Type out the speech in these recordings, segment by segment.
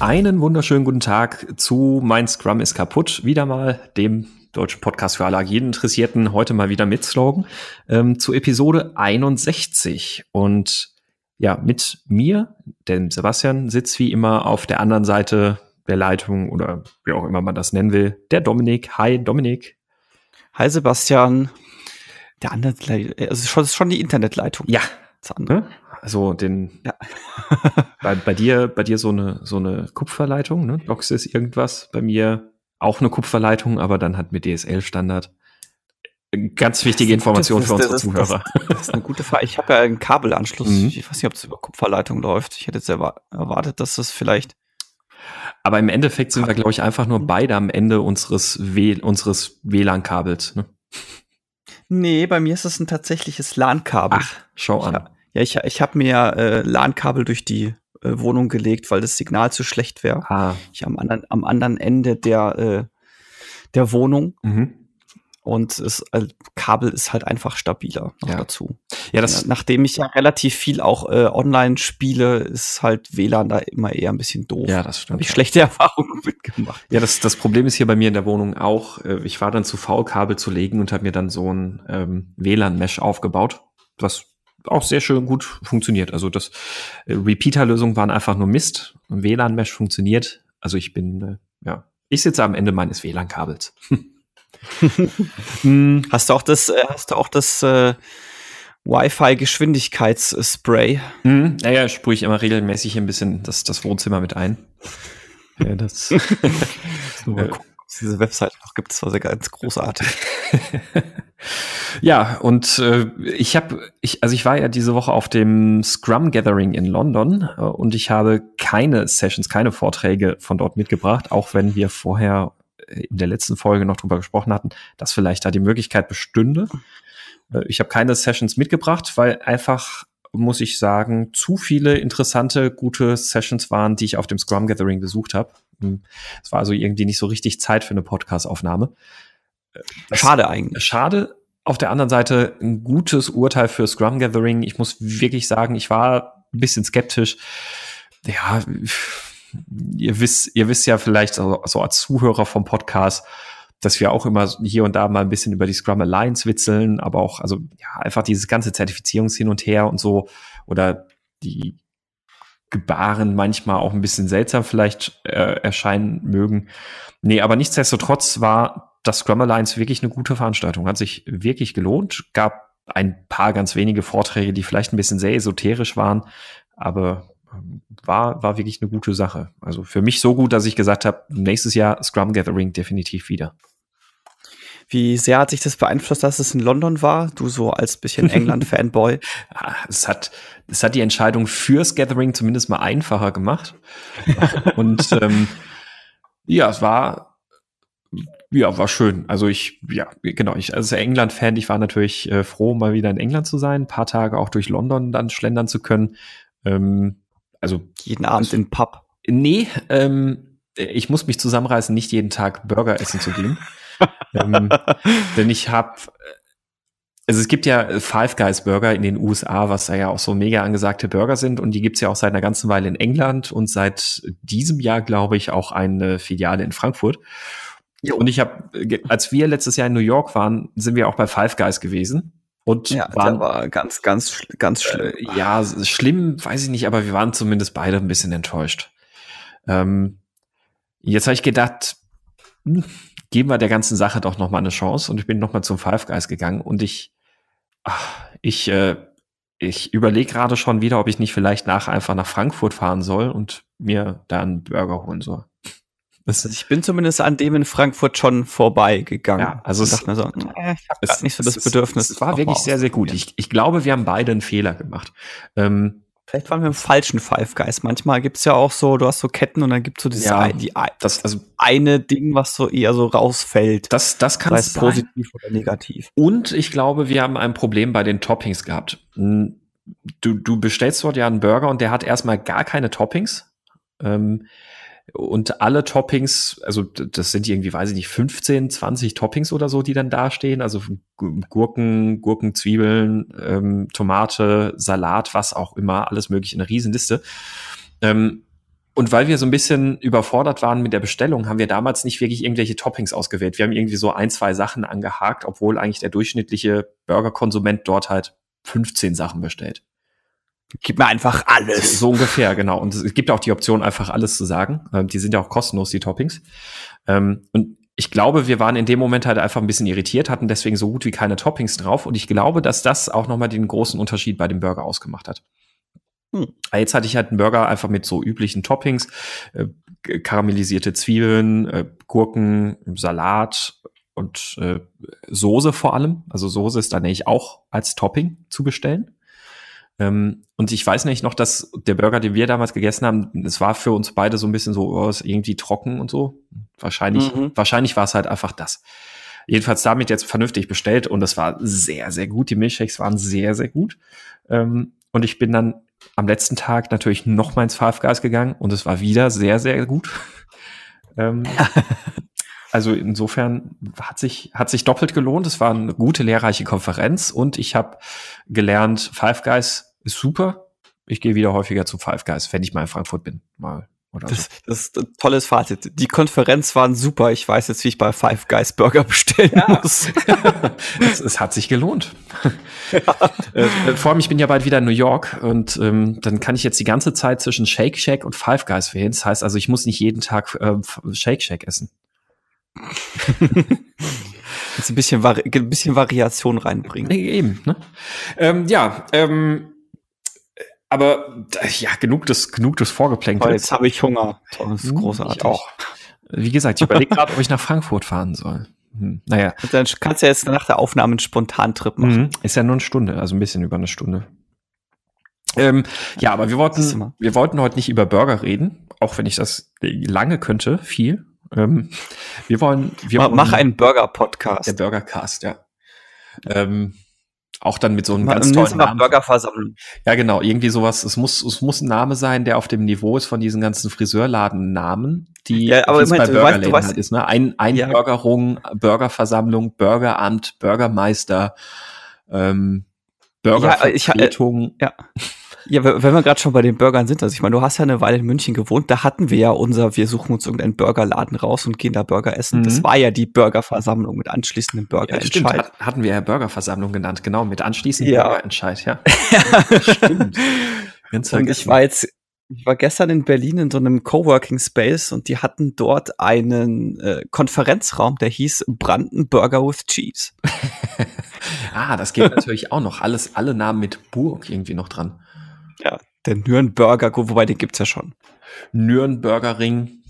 Einen wunderschönen guten Tag zu Mein Scrum ist kaputt. Wieder mal dem deutschen Podcast für alle agiden Interessierten. Heute mal wieder mit Slogan ähm, zu Episode 61. Und ja, mit mir, denn Sebastian, sitzt wie immer auf der anderen Seite der Leitung oder wie auch immer man das nennen will, der Dominik. Hi, Dominik. Hi, Sebastian. Der andere, also schon, schon die Internetleitung. Ja. Das andere. Also den ja. bei, bei dir, bei dir so eine so eine Kupferleitung, ne? Doxis irgendwas. Bei mir auch eine Kupferleitung, aber dann hat mit DSL-Standard. Ganz wichtige Information für unsere das, Zuhörer. Das, das, ist eine gute Frage. Ich habe ja einen Kabelanschluss. Mhm. Ich weiß nicht, ob es über Kupferleitung läuft. Ich hätte jetzt erwartet, dass das vielleicht. Aber im Endeffekt sind wir, glaube ich, einfach nur beide am Ende unseres, w unseres WLAN-Kabels. Ne? Nee, bei mir ist es ein tatsächliches LAN-Kabel. Ach, schau an. Ja, ich, ich habe mir äh, LAN-Kabel durch die äh, Wohnung gelegt, weil das Signal zu schlecht wäre. Ah. Ich am anderen, am anderen Ende der, äh, der Wohnung. Mhm. Und das äh, Kabel ist halt einfach stabiler noch ja. dazu. Ja, das Nachdem ich ja relativ viel auch äh, online spiele, ist halt WLAN da immer eher ein bisschen doof. Ja, das stimmt. Habe ich schlechte Erfahrungen mitgemacht. Ja, das, das Problem ist hier bei mir in der Wohnung auch. Äh, ich war dann zu faul, Kabel zu legen und habe mir dann so ein ähm, WLAN-Mesh aufgebaut, was auch sehr schön gut funktioniert. Also das äh, Repeater-Lösungen waren einfach nur Mist. WLAN-Mesh funktioniert. Also ich bin, äh, ja, ich sitze am Ende meines WLAN-Kabels. hast du auch das, äh, hast du auch das äh, Wi-Fi-Geschwindigkeitsspray? Mhm. Naja, sprühe ich immer regelmäßig ein bisschen das, das Wohnzimmer mit ein. Ja, das. Mal gucken, es diese Website noch gibt. Das war sehr ganz großartig. ja, und äh, ich habe, ich, also ich war ja diese Woche auf dem Scrum Gathering in London äh, und ich habe keine Sessions, keine Vorträge von dort mitgebracht, auch wenn wir vorher in der letzten Folge noch drüber gesprochen hatten, dass vielleicht da die Möglichkeit bestünde. Äh, ich habe keine Sessions mitgebracht, weil einfach muss ich sagen, zu viele interessante, gute Sessions waren, die ich auf dem Scrum Gathering besucht habe. Hm. Es war also irgendwie nicht so richtig Zeit für eine Podcast-Aufnahme. Schade eigentlich. Schade. Auf der anderen Seite ein gutes Urteil für Scrum Gathering. Ich muss wirklich sagen, ich war ein bisschen skeptisch. Ja, ihr wisst, ihr wisst ja vielleicht so, so als Zuhörer vom Podcast, dass wir auch immer hier und da mal ein bisschen über die Scrum Alliance witzeln, aber auch, also ja, einfach dieses ganze Zertifizierungs hin und her und so oder die Gebaren manchmal auch ein bisschen seltsam vielleicht äh, erscheinen mögen. Nee, aber nichtsdestotrotz war das Scrum Alliance wirklich eine gute Veranstaltung. Hat sich wirklich gelohnt. Gab ein paar ganz wenige Vorträge, die vielleicht ein bisschen sehr esoterisch waren, aber ähm, war, war wirklich eine gute Sache. Also für mich so gut, dass ich gesagt habe, nächstes Jahr Scrum Gathering definitiv wieder. Wie sehr hat sich das beeinflusst, dass es in London war? Du so als bisschen England-Fanboy. es hat, es hat die Entscheidung fürs Gathering zumindest mal einfacher gemacht. Und ähm, ja, es war, ja, war schön. Also ich, ja, genau, ich als England-Fan, ich war natürlich äh, froh, mal wieder in England zu sein, ein paar Tage auch durch London dann schlendern zu können. Ähm, also jeden Abend also, im Pub. Nee, ähm, ich muss mich zusammenreißen, nicht jeden Tag Burger essen zu gehen ähm, denn ich habe, also es gibt ja Five Guys Burger in den USA, was da ja auch so mega angesagte Burger sind und die gibt's ja auch seit einer ganzen Weile in England und seit diesem Jahr, glaube ich, auch eine Filiale in Frankfurt. Jo. Und ich habe, als wir letztes Jahr in New York waren, sind wir auch bei Five Guys gewesen. Und ja, waren, war ganz, ganz, ganz schlimm. Äh, ja, schlimm, weiß ich nicht, aber wir waren zumindest beide ein bisschen enttäuscht. Ähm, jetzt habe ich gedacht, hm, geben wir der ganzen Sache doch noch mal eine Chance. Und ich bin noch mal zum Five Guys gegangen und ich, ach, ich, äh, ich überlege gerade schon wieder, ob ich nicht vielleicht nach einfach nach Frankfurt fahren soll und mir da einen Burger holen soll. Also ich bin zumindest an dem in Frankfurt schon vorbeigegangen. Ja, also es, mir so, äh, ich habe nicht so das Bedürfnis. Es war wirklich sehr, sehr gut. Ich, ich glaube, wir haben beide einen Fehler gemacht. Ähm, Vielleicht waren wir im falschen Five Guys. Manchmal gibt's ja auch so, du hast so Ketten und dann gibt's so dieses ja, ein, die, das, also eine Ding, was so eher so rausfällt. Das, das kann sein. positiv oder negativ. Und ich glaube, wir haben ein Problem bei den Toppings gehabt. Du, du bestellst dort ja einen Burger und der hat erstmal gar keine Toppings. Ähm, und alle Toppings, also das sind irgendwie, weiß ich nicht, 15, 20 Toppings oder so, die dann dastehen. Also Gurken, Gurken, Zwiebeln, ähm, Tomate, Salat, was auch immer, alles mögliche, eine Riesenliste. Ähm, und weil wir so ein bisschen überfordert waren mit der Bestellung, haben wir damals nicht wirklich irgendwelche Toppings ausgewählt. Wir haben irgendwie so ein, zwei Sachen angehakt, obwohl eigentlich der durchschnittliche Burgerkonsument dort halt 15 Sachen bestellt. Gib mir einfach alles. So ungefähr, genau. Und es gibt auch die Option, einfach alles zu sagen. Ähm, die sind ja auch kostenlos, die Toppings. Ähm, und ich glaube, wir waren in dem Moment halt einfach ein bisschen irritiert, hatten deswegen so gut wie keine Toppings drauf. Und ich glaube, dass das auch nochmal den großen Unterschied bei dem Burger ausgemacht hat. Hm. Jetzt hatte ich halt einen Burger einfach mit so üblichen Toppings, äh, karamellisierte Zwiebeln, äh, Gurken, Salat und äh, Soße vor allem. Also Soße ist dann nämlich auch als Topping zu bestellen. Ähm, und ich weiß nicht noch, dass der Burger, den wir damals gegessen haben, es war für uns beide so ein bisschen so, oh, ist irgendwie trocken und so. Wahrscheinlich, mhm. wahrscheinlich war es halt einfach das. Jedenfalls damit jetzt vernünftig bestellt und es war sehr, sehr gut. Die Milchshakes waren sehr, sehr gut. Ähm, und ich bin dann am letzten Tag natürlich noch mal ins Five Guys gegangen und es war wieder sehr, sehr gut. ähm, also insofern hat sich, hat sich doppelt gelohnt. Es war eine gute, lehrreiche Konferenz und ich habe gelernt, Five Guys ist super. Ich gehe wieder häufiger zu Five Guys, wenn ich mal in Frankfurt bin. Mal. Oder das, so. das ist ein tolles Fazit. Die Konferenz waren super. Ich weiß jetzt, wie ich bei Five Guys Burger bestellen ja. muss. es, es, hat sich gelohnt. Ja. Äh, vor allem, ich bin ja bald wieder in New York und ähm, dann kann ich jetzt die ganze Zeit zwischen Shake Shack und Five Guys wählen. Das heißt also, ich muss nicht jeden Tag äh, Shake Shack essen. Jetzt ein bisschen, Vari ein bisschen Variation reinbringen. Eben, ne? Ähm, ja, ähm, aber ja, genug des, genug des Vorgeplänkels. Jetzt habe ich Hunger. Das ist hm, großartig. Ich auch. Wie gesagt, ich überlege gerade, ob ich nach Frankfurt fahren soll. Hm, naja. Und dann kannst du jetzt nach der Aufnahme einen Spontantrip machen. Mhm. Ist ja nur eine Stunde, also ein bisschen über eine Stunde. Ähm, ja, aber wir wollten, wir wollten heute nicht über Burger reden, auch wenn ich das lange könnte, viel. Ähm, wir wollen, wir Mach, wollen, mach einen Burger-Podcast. Der Burger-Cast, ja. Ähm, auch dann mit so einem Man, ganz tollen Namen. Burgerversammlung. Ja, genau, irgendwie sowas. Es muss, es muss ein Name sein, der auf dem Niveau ist von diesen ganzen Friseurladen-Namen, die ja, aber bei Burgerläden halt ist. Ne? Ein, ein ja. Burgerversammlung, Burgeramt, Bürgermeister, ähm, Burgervertretung. Ja, ich, äh, ja. Ja, wenn wir gerade schon bei den Burgern sind, also ich meine, du hast ja eine Weile in München gewohnt, da hatten wir ja unser, wir suchen uns irgendeinen Burgerladen raus und gehen da Burger essen. Mhm. Das war ja die Burgerversammlung mit anschließendem Burgerentscheid. Ja, Hat, hatten wir ja Burgerversammlung genannt, genau, mit anschließendem ja. Burgerentscheid, ja. stimmt. und ich war jetzt, ich war gestern in Berlin in so einem Coworking Space und die hatten dort einen äh, Konferenzraum, der hieß Brandenburger with Cheese. ah, das geht natürlich auch noch. Alles, alle Namen mit Burg irgendwie noch dran. Ja, der Nürnberger, wobei den gibt's ja schon. Nürnberger Ring.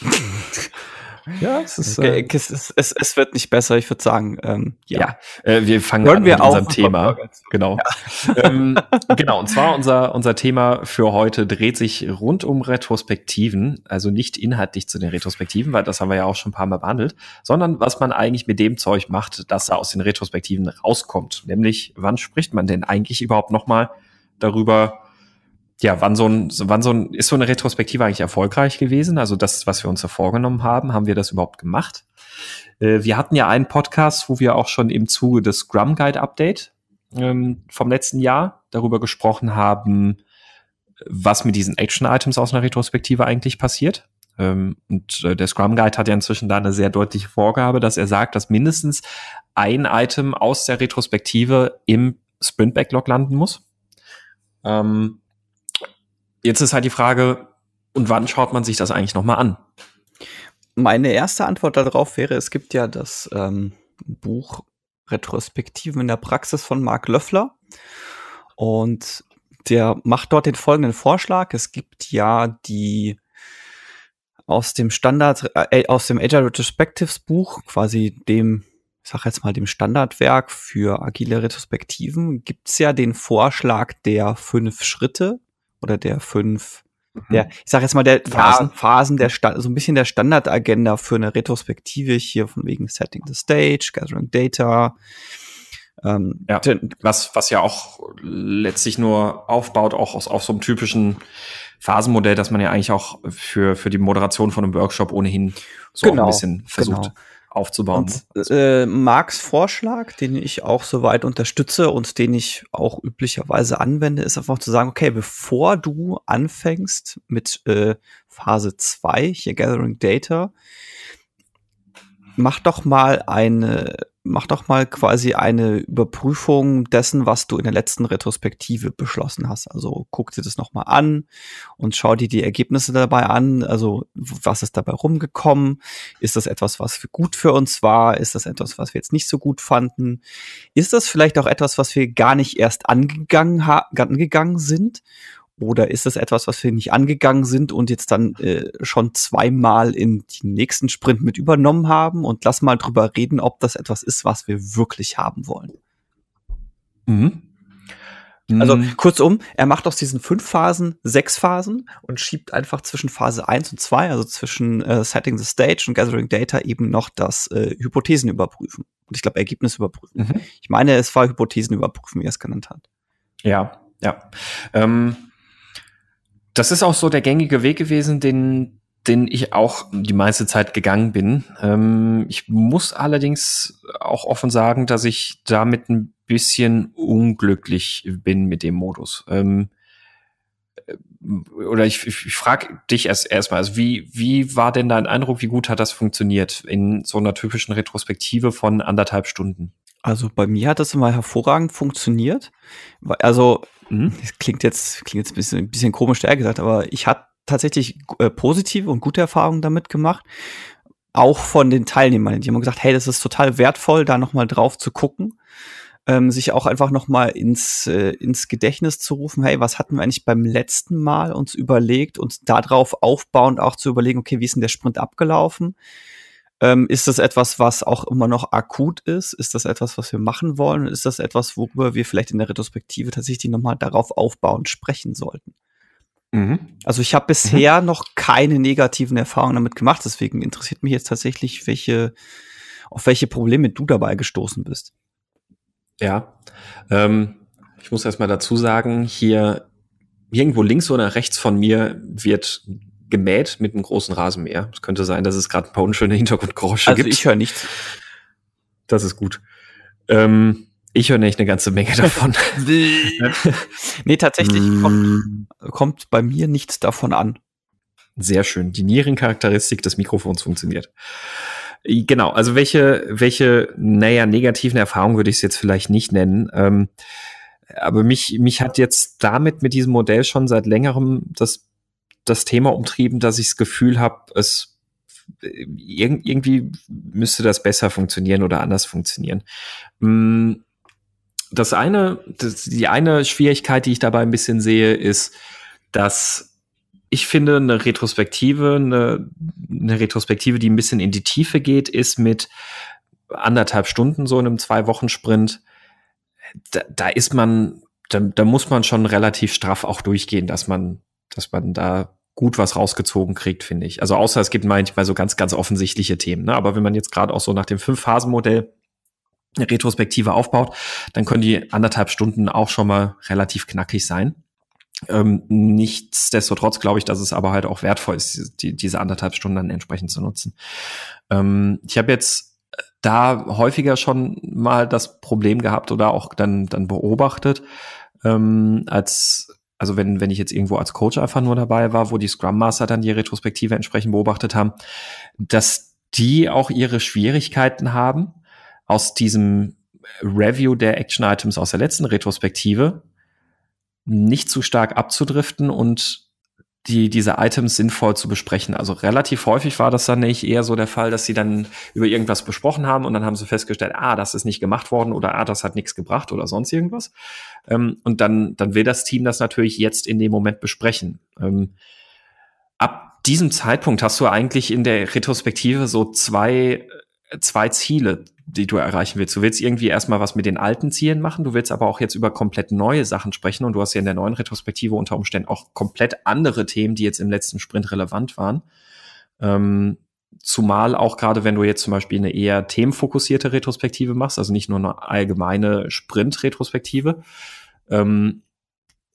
ja, es, ist, okay, äh, es, es, es, es, wird nicht besser, ich würde sagen. Ähm, ja, ja äh, wir fangen Wollen an wir mit unserem Thema. Genau. Ja. ähm, genau, und zwar unser, unser Thema für heute dreht sich rund um Retrospektiven, also nicht inhaltlich zu den Retrospektiven, weil das haben wir ja auch schon ein paar Mal behandelt, sondern was man eigentlich mit dem Zeug macht, das da aus den Retrospektiven rauskommt. Nämlich, wann spricht man denn eigentlich überhaupt nochmal darüber, ja, wann so ein, wann so ein, ist so eine Retrospektive eigentlich erfolgreich gewesen? Also das, was wir uns da vorgenommen haben, haben wir das überhaupt gemacht? Äh, wir hatten ja einen Podcast, wo wir auch schon im Zuge des Scrum Guide Update ähm, vom letzten Jahr darüber gesprochen haben, was mit diesen Action-Items aus einer Retrospektive eigentlich passiert. Ähm, und äh, der Scrum Guide hat ja inzwischen da eine sehr deutliche Vorgabe, dass er sagt, dass mindestens ein Item aus der Retrospektive im Sprint Backlog landen muss. Ähm, jetzt ist halt die Frage, und wann schaut man sich das eigentlich nochmal an? Meine erste Antwort darauf wäre, es gibt ja das ähm, Buch Retrospektiven in der Praxis von Mark Löffler. Und der macht dort den folgenden Vorschlag. Es gibt ja die aus dem Standard, äh, aus dem Agile Retrospectives Buch, quasi dem ich sage jetzt mal, dem Standardwerk für agile Retrospektiven gibt's ja den Vorschlag der fünf Schritte oder der fünf, mhm. der, ich sage jetzt mal, der Phasen, Phasen der Stand, so ein bisschen der Standardagenda für eine Retrospektive hier von wegen Setting the Stage, Gathering Data. Ähm, ja, was, was ja auch letztlich nur aufbaut, auch aus, auf so einem typischen Phasenmodell, dass man ja eigentlich auch für, für die Moderation von einem Workshop ohnehin so genau, ein bisschen versucht. Genau. Aufzubauen. Und, äh, Marks Vorschlag, den ich auch soweit unterstütze und den ich auch üblicherweise anwende, ist einfach zu sagen, okay, bevor du anfängst mit äh, Phase 2, hier Gathering Data, mach doch mal eine mach doch mal quasi eine Überprüfung dessen, was du in der letzten Retrospektive beschlossen hast. Also guck dir das nochmal an und schau dir die Ergebnisse dabei an. Also was ist dabei rumgekommen? Ist das etwas, was gut für uns war? Ist das etwas, was wir jetzt nicht so gut fanden? Ist das vielleicht auch etwas, was wir gar nicht erst angegangen, angegangen sind? Oder ist es etwas, was wir nicht angegangen sind und jetzt dann äh, schon zweimal in den nächsten Sprint mit übernommen haben? Und lass mal drüber reden, ob das etwas ist, was wir wirklich haben wollen. Mhm. Also mhm. kurzum, er macht aus diesen fünf Phasen sechs Phasen und schiebt einfach zwischen Phase eins und zwei, also zwischen äh, Setting the Stage und Gathering Data eben noch das äh, Hypothesen überprüfen. Und ich glaube, Ergebnis überprüfen. Mhm. Ich meine, es war Hypothesen überprüfen, wie er es genannt hat. Ja, ja. Ähm das ist auch so der gängige Weg gewesen, den, den ich auch die meiste Zeit gegangen bin. Ähm, ich muss allerdings auch offen sagen, dass ich damit ein bisschen unglücklich bin mit dem Modus. Ähm, äh, oder ich, ich, ich frage dich erst erstmal, also wie, wie war denn dein Eindruck, wie gut hat das funktioniert in so einer typischen Retrospektive von anderthalb Stunden? Also bei mir hat das immer hervorragend funktioniert. Also Mhm. Das klingt jetzt, klingt jetzt ein bisschen, ein bisschen komisch der gesagt, aber ich hatte tatsächlich äh, positive und gute Erfahrungen damit gemacht. Auch von den Teilnehmern. Die haben gesagt, hey, das ist total wertvoll, da nochmal drauf zu gucken. Ähm, sich auch einfach nochmal ins, äh, ins Gedächtnis zu rufen, hey, was hatten wir eigentlich beim letzten Mal uns überlegt und darauf aufbauend auch zu überlegen, okay, wie ist denn der Sprint abgelaufen? Ähm, ist das etwas, was auch immer noch akut ist? Ist das etwas, was wir machen wollen? Ist das etwas, worüber wir vielleicht in der Retrospektive tatsächlich nochmal darauf aufbauend sprechen sollten? Mhm. Also ich habe bisher mhm. noch keine negativen Erfahrungen damit gemacht, deswegen interessiert mich jetzt tatsächlich, welche, auf welche Probleme du dabei gestoßen bist. Ja, ähm, ich muss erst mal dazu sagen, hier irgendwo links oder rechts von mir wird gemäht mit einem großen Rasenmäher. Es könnte sein, dass es gerade ein paar unschöne Hintergrundgeräusche also gibt. Also ich höre nichts. Das ist gut. Ähm, ich höre nicht eine ganze Menge davon. nee, tatsächlich kommt, kommt bei mir nichts davon an. Sehr schön. Die Nierencharakteristik des Mikrofons funktioniert. Genau, also welche, welche, naja, negativen Erfahrungen würde ich es jetzt vielleicht nicht nennen. Ähm, aber mich, mich hat jetzt damit mit diesem Modell schon seit längerem das das Thema umtrieben, dass ich das Gefühl habe, es irgendwie müsste das besser funktionieren oder anders funktionieren. Mm, das eine, das, die eine Schwierigkeit, die ich dabei ein bisschen sehe, ist, dass ich finde, eine Retrospektive, eine, eine Retrospektive, die ein bisschen in die Tiefe geht, ist mit anderthalb Stunden so in einem Zwei-Wochen-Sprint. Da, da ist man, da, da muss man schon relativ straff auch durchgehen, dass man, dass man da gut was rausgezogen kriegt, finde ich. Also außer es gibt manchmal so ganz, ganz offensichtliche Themen. Ne? Aber wenn man jetzt gerade auch so nach dem Fünf-Phasen-Modell eine Retrospektive aufbaut, dann können die anderthalb Stunden auch schon mal relativ knackig sein. Ähm, nichtsdestotrotz glaube ich, dass es aber halt auch wertvoll ist, die, diese anderthalb Stunden dann entsprechend zu nutzen. Ähm, ich habe jetzt da häufiger schon mal das Problem gehabt oder auch dann, dann beobachtet, ähm, als also wenn, wenn ich jetzt irgendwo als Coach einfach nur dabei war, wo die Scrum Master dann die Retrospektive entsprechend beobachtet haben, dass die auch ihre Schwierigkeiten haben, aus diesem Review der Action Items aus der letzten Retrospektive nicht zu stark abzudriften und die, diese Items sinnvoll zu besprechen. Also relativ häufig war das dann nicht eher so der Fall, dass sie dann über irgendwas besprochen haben und dann haben sie festgestellt, ah, das ist nicht gemacht worden oder ah, das hat nichts gebracht oder sonst irgendwas. Ähm, und dann, dann will das Team das natürlich jetzt in dem Moment besprechen. Ähm, ab diesem Zeitpunkt hast du eigentlich in der Retrospektive so zwei, zwei Ziele die du erreichen willst. Du willst irgendwie erstmal was mit den alten Zielen machen, du willst aber auch jetzt über komplett neue Sachen sprechen und du hast ja in der neuen Retrospektive unter Umständen auch komplett andere Themen, die jetzt im letzten Sprint relevant waren. Ähm, zumal auch gerade, wenn du jetzt zum Beispiel eine eher themenfokussierte Retrospektive machst, also nicht nur eine allgemeine Sprint-Retrospektive, ähm,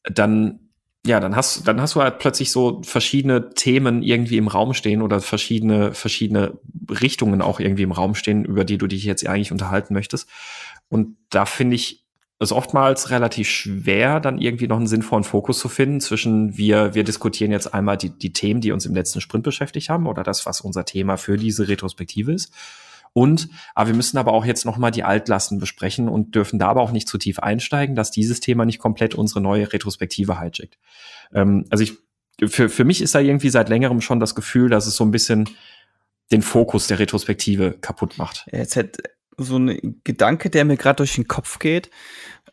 dann ja, dann hast, dann hast du halt plötzlich so verschiedene Themen irgendwie im Raum stehen oder verschiedene, verschiedene Richtungen auch irgendwie im Raum stehen, über die du dich jetzt eigentlich unterhalten möchtest. Und da finde ich es oftmals relativ schwer, dann irgendwie noch einen sinnvollen Fokus zu finden zwischen wir, wir diskutieren jetzt einmal die, die Themen, die uns im letzten Sprint beschäftigt haben oder das, was unser Thema für diese Retrospektive ist. Und, aber wir müssen aber auch jetzt nochmal die Altlasten besprechen und dürfen da aber auch nicht zu tief einsteigen, dass dieses Thema nicht komplett unsere neue Retrospektive hijackt. Ähm, also ich, für, für mich ist da irgendwie seit längerem schon das Gefühl, dass es so ein bisschen den Fokus der Retrospektive kaputt macht. Jetzt hätte so ein Gedanke, der mir gerade durch den Kopf geht.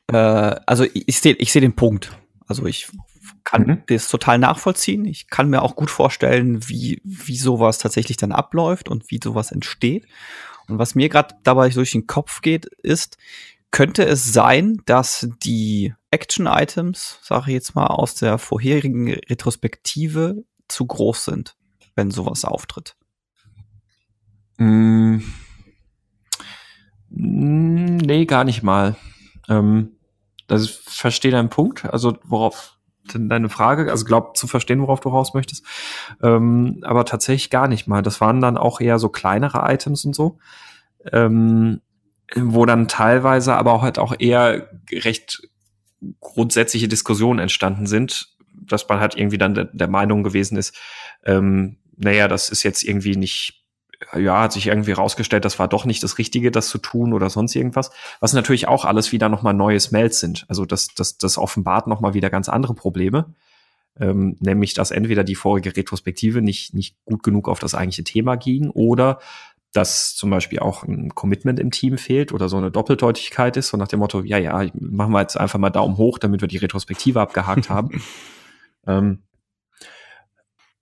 Äh, also ich sehe ich seh den Punkt. Also ich kann mhm. das total nachvollziehen. Ich kann mir auch gut vorstellen, wie, wie sowas tatsächlich dann abläuft und wie sowas entsteht. Und was mir gerade dabei durch den Kopf geht, ist, könnte es sein, dass die Action-Items, sage ich jetzt mal, aus der vorherigen Retrospektive zu groß sind, wenn sowas auftritt? Mm. Nee, gar nicht mal. Ähm, das ist, verstehe deinen Punkt. Also worauf deine Frage? Also glaub zu verstehen, worauf du raus möchtest. Ähm, aber tatsächlich gar nicht mal. Das waren dann auch eher so kleinere Items und so. Ähm, wo dann teilweise aber auch halt auch eher recht grundsätzliche Diskussionen entstanden sind, dass man halt irgendwie dann der, der Meinung gewesen ist, ähm, naja, das ist jetzt irgendwie nicht, ja, hat sich irgendwie rausgestellt, das war doch nicht das Richtige, das zu tun oder sonst irgendwas. Was natürlich auch alles wieder nochmal neue Smells sind. Also das, das, das offenbart nochmal wieder ganz andere Probleme. Ähm, nämlich, dass entweder die vorige Retrospektive nicht, nicht gut genug auf das eigentliche Thema ging oder dass zum Beispiel auch ein Commitment im Team fehlt oder so eine Doppeldeutigkeit ist, so nach dem Motto, ja, ja, machen wir jetzt einfach mal Daumen hoch, damit wir die Retrospektive abgehakt haben. Ähm,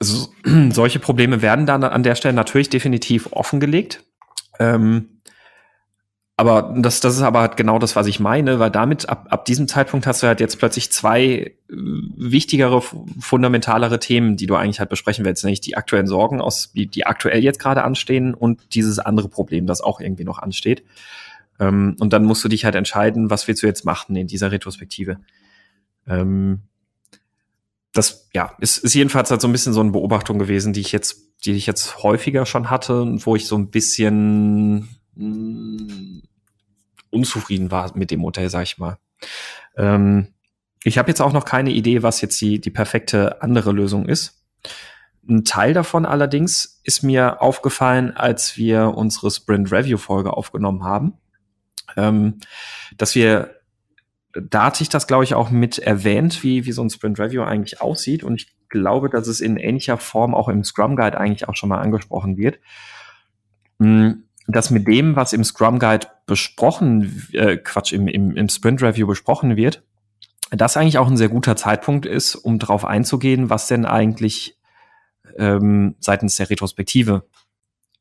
so, solche Probleme werden dann an der Stelle natürlich definitiv offengelegt. Ähm, aber das, das ist aber halt genau das, was ich meine, weil damit ab, ab diesem Zeitpunkt hast du halt jetzt plötzlich zwei äh, wichtigere, fundamentalere Themen, die du eigentlich halt besprechen willst, nämlich die aktuellen Sorgen aus, die, die aktuell jetzt gerade anstehen und dieses andere Problem, das auch irgendwie noch ansteht. Ähm, und dann musst du dich halt entscheiden, was willst du jetzt machen in dieser Retrospektive. Ähm, das, ja, ist, ist jedenfalls halt so ein bisschen so eine Beobachtung gewesen, die ich jetzt, die ich jetzt häufiger schon hatte, wo ich so ein bisschen mh, unzufrieden war mit dem Modell, sag ich mal. Ähm, ich habe jetzt auch noch keine Idee, was jetzt die, die perfekte andere Lösung ist. Ein Teil davon allerdings ist mir aufgefallen, als wir unsere Sprint Review Folge aufgenommen haben, ähm, dass wir da hatte ich das, glaube ich, auch mit erwähnt, wie, wie so ein Sprint Review eigentlich aussieht. Und ich glaube, dass es in ähnlicher Form auch im Scrum Guide eigentlich auch schon mal angesprochen wird. Hm, dass mit dem, was im Scrum Guide besprochen, äh, Quatsch, im, im, im Sprint Review besprochen wird, das eigentlich auch ein sehr guter Zeitpunkt ist, um darauf einzugehen, was denn eigentlich ähm, seitens der Retrospektive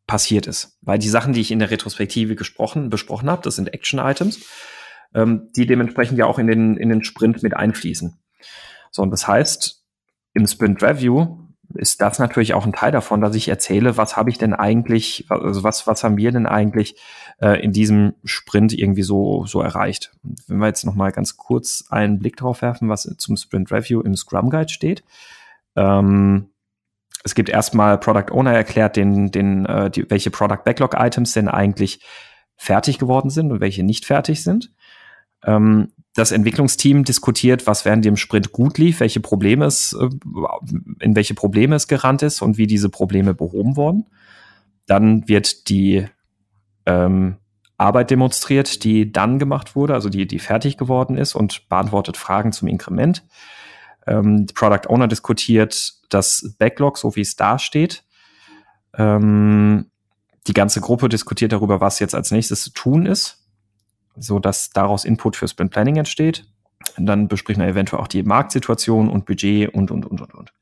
passiert ist. Weil die Sachen, die ich in der Retrospektive gesprochen, besprochen habe, das sind Action-Items, ähm, die dementsprechend ja auch in den, in den Sprint mit einfließen. So, und das heißt, im Sprint Review ist das natürlich auch ein Teil davon, dass ich erzähle, was habe ich denn eigentlich, also was, was haben wir denn eigentlich äh, in diesem Sprint irgendwie so, so erreicht. Wenn wir jetzt nochmal ganz kurz einen Blick drauf werfen, was zum Sprint Review im Scrum Guide steht. Ähm, es gibt erstmal Product Owner erklärt, den, den, äh, die, welche Product Backlog Items denn eigentlich fertig geworden sind und welche nicht fertig sind. Ähm, das Entwicklungsteam diskutiert, was während dem Sprint gut lief, welche Probleme es, äh, in welche Probleme es gerannt ist und wie diese Probleme behoben wurden. Dann wird die ähm, Arbeit demonstriert, die dann gemacht wurde, also die, die fertig geworden ist und beantwortet Fragen zum Inkrement. Ähm, Product Owner diskutiert das Backlog, so wie es da steht. Ähm, die ganze Gruppe diskutiert darüber, was jetzt als nächstes zu tun ist so dass daraus Input für Sprint Planning entsteht. Dann bespricht man eventuell auch die Marktsituation und Budget und, und, und, und, und.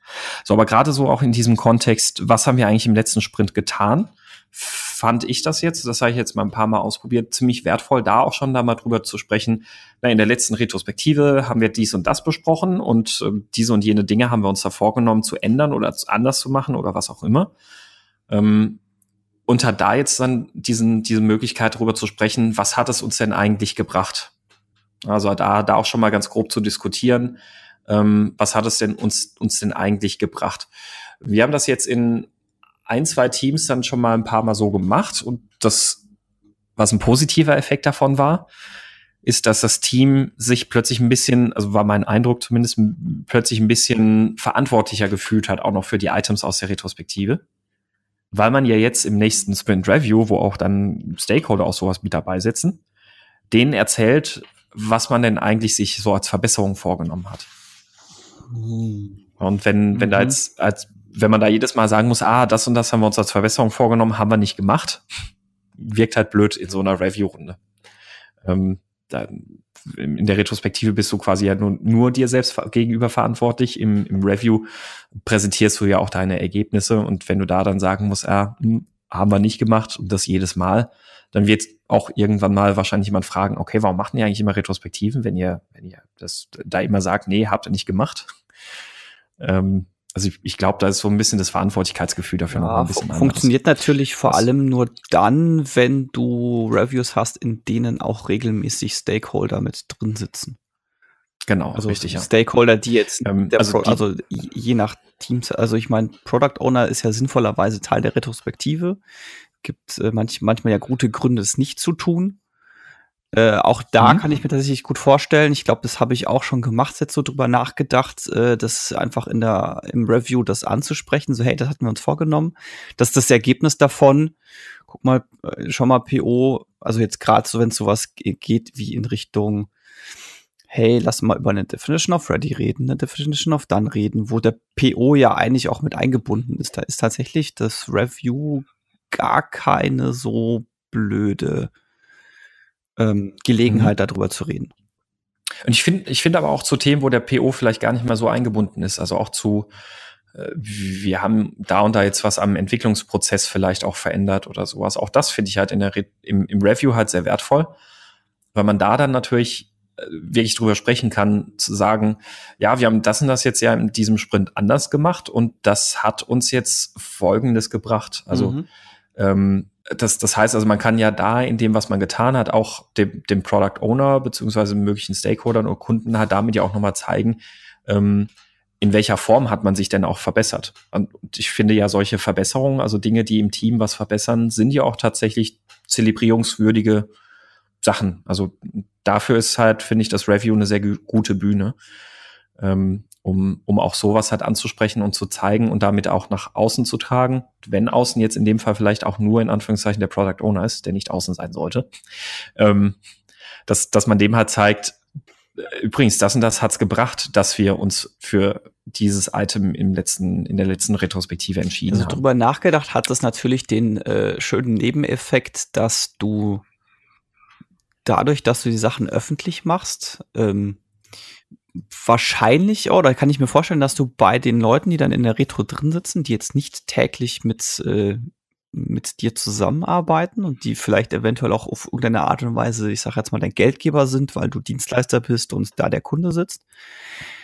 So, aber gerade so auch in diesem Kontext, was haben wir eigentlich im letzten Sprint getan? Fand ich das jetzt, das habe ich jetzt mal ein paar Mal ausprobiert, ziemlich wertvoll, da auch schon da mal drüber zu sprechen. Na, in der letzten Retrospektive haben wir dies und das besprochen und äh, diese und jene Dinge haben wir uns da vorgenommen zu ändern oder anders zu machen oder was auch immer. Ähm, und hat da jetzt dann diesen, diese Möglichkeit darüber zu sprechen, was hat es uns denn eigentlich gebracht? Also da, da auch schon mal ganz grob zu diskutieren, Ähm, was hat es denn uns, uns denn eigentlich gebracht? Wir haben das jetzt in ein, zwei Teams dann schon mal ein paar Mal so gemacht und das, was ein positiver Effekt davon war, ist, dass das Team sich plötzlich ein bisschen, also war mein Eindruck zumindest, plötzlich ein bisschen verantwortlicher gefühlt hat, auch noch für die Items aus der Retrospektive. Weil man ja jetzt im nächsten Sprint Review, wo auch dann Stakeholder aus sowas mit dabei sitzen, denen erzählt, was man denn eigentlich sich so als Verbesserung vorgenommen hat. Und wenn, wenn mhm. da jetzt, als, wenn man da jedes Mal sagen muss, ah, das und das haben wir uns als Verbesserung vorgenommen, haben wir nicht gemacht, wirkt halt blöd in so einer Review-Runde. Ähm, da, in der Retrospektive bist du quasi ja nur, nur dir selbst gegenüber verantwortlich. Im, Im Review präsentierst du ja auch deine Ergebnisse und wenn du da dann sagen musst, ah, hm, haben wir nicht gemacht und das jedes Mal, dann wird auch irgendwann mal wahrscheinlich jemand fragen, okay, warum macht ihr eigentlich immer Retrospektiven, wenn ihr, wenn ihr das da immer sagt, nee, habt ihr nicht gemacht? Ähm, also ich, ich glaube, da ist so ein bisschen das Verantwortlichkeitsgefühl dafür ja, noch ein bisschen Funktioniert anders. natürlich vor allem nur dann, wenn du Reviews hast, in denen auch regelmäßig Stakeholder mit drin sitzen. Genau, also richtig, ja. Stakeholder, die jetzt, ähm, also, Pro, also je nach Teams, also ich meine, Product Owner ist ja sinnvollerweise Teil der Retrospektive. Gibt äh, manch, manchmal ja gute Gründe, es nicht zu tun. Äh, auch da mhm. kann ich mir tatsächlich gut vorstellen. Ich glaube, das habe ich auch schon gemacht, jetzt so drüber nachgedacht, äh, das einfach in der im Review das anzusprechen. So, hey, das hatten wir uns vorgenommen. Das ist das Ergebnis davon. Guck mal, äh, schon mal PO, also jetzt gerade so, wenn es sowas geht wie in Richtung, hey, lass mal über eine Definition of Ready reden, eine Definition of Done reden, wo der PO ja eigentlich auch mit eingebunden ist. Da ist tatsächlich das Review gar keine so blöde ähm, Gelegenheit, mhm. darüber zu reden. Und ich finde, ich finde aber auch zu Themen, wo der PO vielleicht gar nicht mehr so eingebunden ist, also auch zu, äh, wir haben da und da jetzt was am Entwicklungsprozess vielleicht auch verändert oder sowas. Auch das finde ich halt in der Re im, im Review halt sehr wertvoll, weil man da dann natürlich äh, wirklich drüber sprechen kann, zu sagen, ja, wir haben das und das jetzt ja in diesem Sprint anders gemacht und das hat uns jetzt Folgendes gebracht. Also mhm. Ähm, das, das heißt also, man kann ja da in dem, was man getan hat, auch dem, dem Product Owner beziehungsweise möglichen Stakeholdern oder Kunden halt damit ja auch nochmal zeigen, ähm, in welcher Form hat man sich denn auch verbessert. Und ich finde ja solche Verbesserungen, also Dinge, die im Team was verbessern, sind ja auch tatsächlich zelebrierungswürdige Sachen. Also dafür ist halt, finde ich, das Review eine sehr gute Bühne. Ähm, um, um auch sowas halt anzusprechen und zu zeigen und damit auch nach außen zu tragen. Wenn außen jetzt in dem Fall vielleicht auch nur in Anführungszeichen der Product Owner ist, der nicht außen sein sollte, ähm, dass, dass man dem halt zeigt, äh, übrigens, das und das hat's gebracht, dass wir uns für dieses Item im letzten, in der letzten Retrospektive entschieden also haben. Also drüber nachgedacht hat das natürlich den äh, schönen Nebeneffekt, dass du dadurch, dass du die Sachen öffentlich machst, ähm, wahrscheinlich, oder kann ich mir vorstellen, dass du bei den Leuten, die dann in der Retro drin sitzen, die jetzt nicht täglich mit, äh, mit dir zusammenarbeiten und die vielleicht eventuell auch auf irgendeine Art und Weise, ich sage jetzt mal, dein Geldgeber sind, weil du Dienstleister bist und da der Kunde sitzt.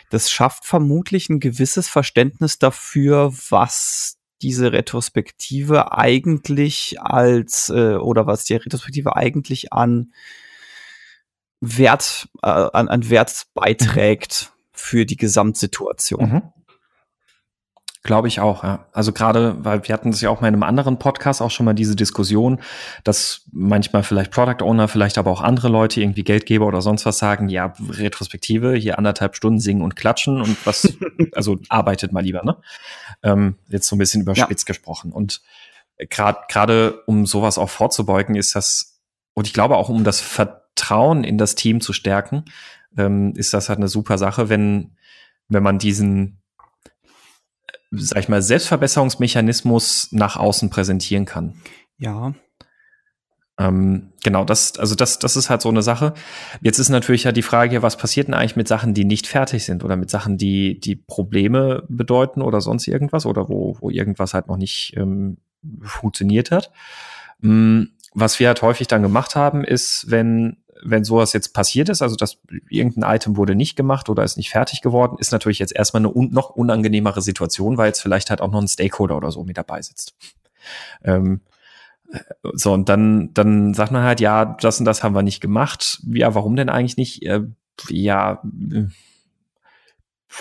Das schafft vermutlich ein gewisses Verständnis dafür, was diese Retrospektive eigentlich als äh, oder was die Retrospektive eigentlich an Wert, äh, an, an Wert beiträgt für die Gesamtsituation. Mhm. Glaube ich auch, ja. Also gerade, weil wir hatten das ja auch mal in einem anderen Podcast auch schon mal diese Diskussion, dass manchmal vielleicht Product Owner, vielleicht aber auch andere Leute, irgendwie Geldgeber oder sonst was sagen, ja, Retrospektive, hier anderthalb Stunden singen und klatschen und was, also arbeitet mal lieber, ne? Ähm, jetzt so ein bisschen überspitzt ja. gesprochen. Und gerade gerade um sowas auch vorzubeugen, ist das, und ich glaube auch um das Ver Vertrauen in das Team zu stärken, ähm, ist das halt eine super Sache, wenn, wenn man diesen, sag ich mal, Selbstverbesserungsmechanismus nach außen präsentieren kann. Ja. Ähm, genau, das, also das, das ist halt so eine Sache. Jetzt ist natürlich ja die Frage, was passiert denn eigentlich mit Sachen, die nicht fertig sind oder mit Sachen, die, die Probleme bedeuten oder sonst irgendwas oder wo, wo irgendwas halt noch nicht ähm, funktioniert hat. Mm, was wir halt häufig dann gemacht haben, ist, wenn wenn sowas jetzt passiert ist, also dass irgendein Item wurde nicht gemacht oder ist nicht fertig geworden, ist natürlich jetzt erstmal eine un noch unangenehmere Situation, weil jetzt vielleicht halt auch noch ein Stakeholder oder so mit dabei sitzt. Ähm, so, und dann, dann sagt man halt, ja, das und das haben wir nicht gemacht. Ja, warum denn eigentlich nicht? Äh, ja,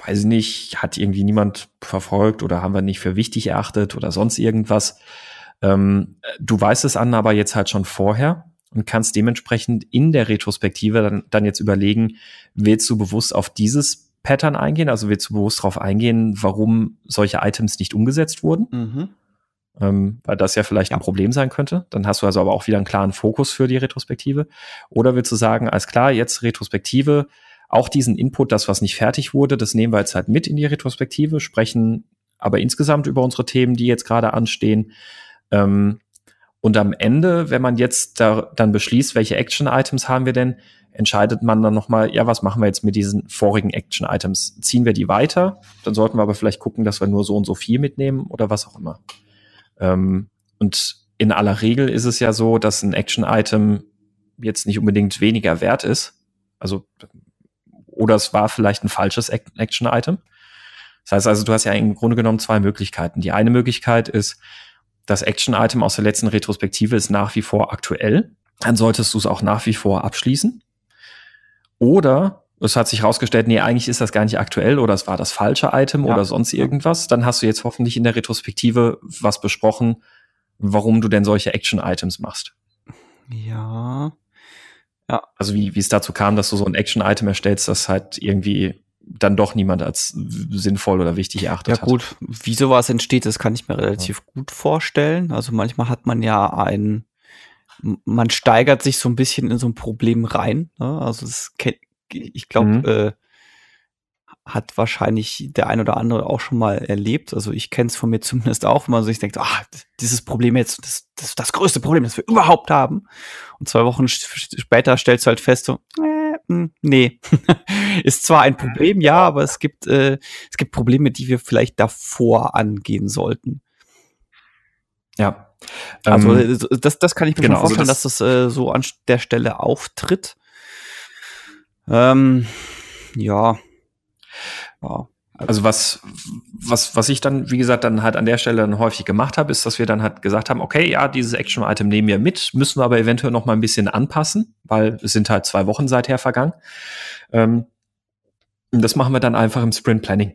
weiß ich nicht, hat irgendwie niemand verfolgt oder haben wir nicht für wichtig erachtet oder sonst irgendwas. Ähm, du weißt es an, aber jetzt halt schon vorher und kannst dementsprechend in der Retrospektive dann, dann jetzt überlegen, willst du bewusst auf dieses Pattern eingehen, also willst du bewusst darauf eingehen, warum solche Items nicht umgesetzt wurden? Mhm. Ähm, weil das ja vielleicht ja. ein Problem sein könnte. Dann hast du also aber auch wieder einen klaren Fokus für die Retrospektive. Oder willst du sagen, alles klar, jetzt Retrospektive, auch diesen Input, das, was nicht fertig wurde, das nehmen wir jetzt halt mit in die Retrospektive, sprechen aber insgesamt über unsere Themen, die jetzt gerade anstehen. Ähm, und am Ende, wenn man jetzt da, dann beschließt, welche Action-Items haben wir denn, entscheidet man dann nochmal, ja, was machen wir jetzt mit diesen vorigen Action-Items? Ziehen wir die weiter? Dann sollten wir aber vielleicht gucken, dass wir nur so und so viel mitnehmen oder was auch immer. Ähm, und in aller Regel ist es ja so, dass ein Action-Item jetzt nicht unbedingt weniger wert ist. Also oder es war vielleicht ein falsches Action-Item. Das heißt also, du hast ja im Grunde genommen zwei Möglichkeiten. Die eine Möglichkeit ist, das Action-Item aus der letzten Retrospektive ist nach wie vor aktuell. Dann solltest du es auch nach wie vor abschließen. Oder es hat sich herausgestellt, nee, eigentlich ist das gar nicht aktuell oder es war das falsche Item ja. oder sonst irgendwas. Dann hast du jetzt hoffentlich in der Retrospektive was besprochen, warum du denn solche Action-Items machst. Ja. Ja. Also wie, wie es dazu kam, dass du so ein Action-Item erstellst, das halt irgendwie dann doch niemand als sinnvoll oder wichtig erachtet hat. Ja gut, hat. wie sowas entsteht, das kann ich mir relativ ja. gut vorstellen. Also manchmal hat man ja ein, man steigert sich so ein bisschen in so ein Problem rein. Ne? Also das, ich glaube, mhm. äh, hat wahrscheinlich der ein oder andere auch schon mal erlebt. Also ich kenne es von mir zumindest auch, wenn man sich denkt, ah, dieses Problem jetzt, das, das ist das größte Problem, das wir überhaupt haben. Und zwei Wochen später stellst du halt fest, so, äh, hm, nee, ist zwar ein Problem, ja, aber es gibt, äh, es gibt Probleme, die wir vielleicht davor angehen sollten. Ja. Also ähm, das, das kann ich mir genau, schon vorstellen, also das, dass das äh, so an der Stelle auftritt. Ähm, ja, ja. Also was, was, was ich dann, wie gesagt, dann halt an der Stelle dann häufig gemacht habe, ist, dass wir dann halt gesagt haben, okay, ja, dieses Action-Item nehmen wir mit, müssen wir aber eventuell noch mal ein bisschen anpassen, weil es sind halt zwei Wochen seither vergangen. Ähm, das machen wir dann einfach im Sprint Planning.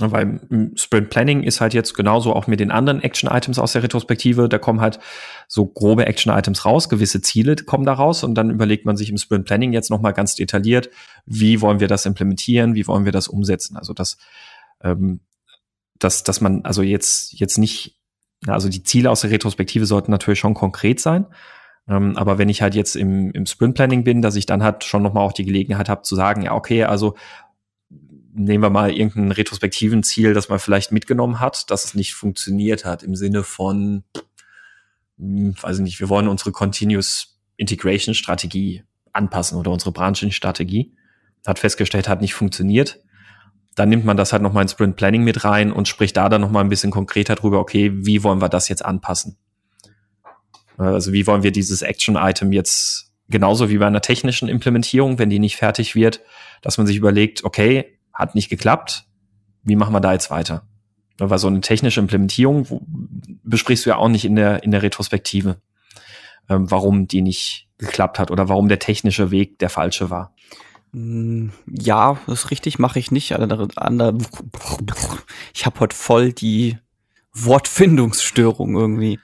Weil Sprint Planning ist halt jetzt genauso auch mit den anderen Action-Items aus der Retrospektive. Da kommen halt so grobe Action-Items raus, gewisse Ziele kommen da raus und dann überlegt man sich im Sprint Planning jetzt nochmal ganz detailliert, wie wollen wir das implementieren, wie wollen wir das umsetzen. Also dass, ähm, dass, dass man also jetzt, jetzt nicht, also die Ziele aus der Retrospektive sollten natürlich schon konkret sein. Ähm, aber wenn ich halt jetzt im, im Sprint Planning bin, dass ich dann halt schon nochmal auch die Gelegenheit habe zu sagen, ja, okay, also nehmen wir mal irgendein retrospektiven Ziel, das man vielleicht mitgenommen hat, dass es nicht funktioniert hat im Sinne von, hm, weiß ich nicht, wir wollen unsere Continuous Integration Strategie anpassen oder unsere Branching Strategie. Hat festgestellt, hat nicht funktioniert. Dann nimmt man das halt nochmal in Sprint Planning mit rein und spricht da dann nochmal ein bisschen konkreter drüber, okay, wie wollen wir das jetzt anpassen? Also wie wollen wir dieses Action Item jetzt genauso wie bei einer technischen Implementierung, wenn die nicht fertig wird, dass man sich überlegt, okay, hat nicht geklappt. Wie machen wir da jetzt weiter? Weil so eine technische Implementierung wo, besprichst du ja auch nicht in der, in der Retrospektive, ähm, warum die nicht geklappt hat oder warum der technische Weg der falsche war. Mm, ja, das ist richtig, mache ich nicht. Ich habe heute voll die Wortfindungsstörung irgendwie.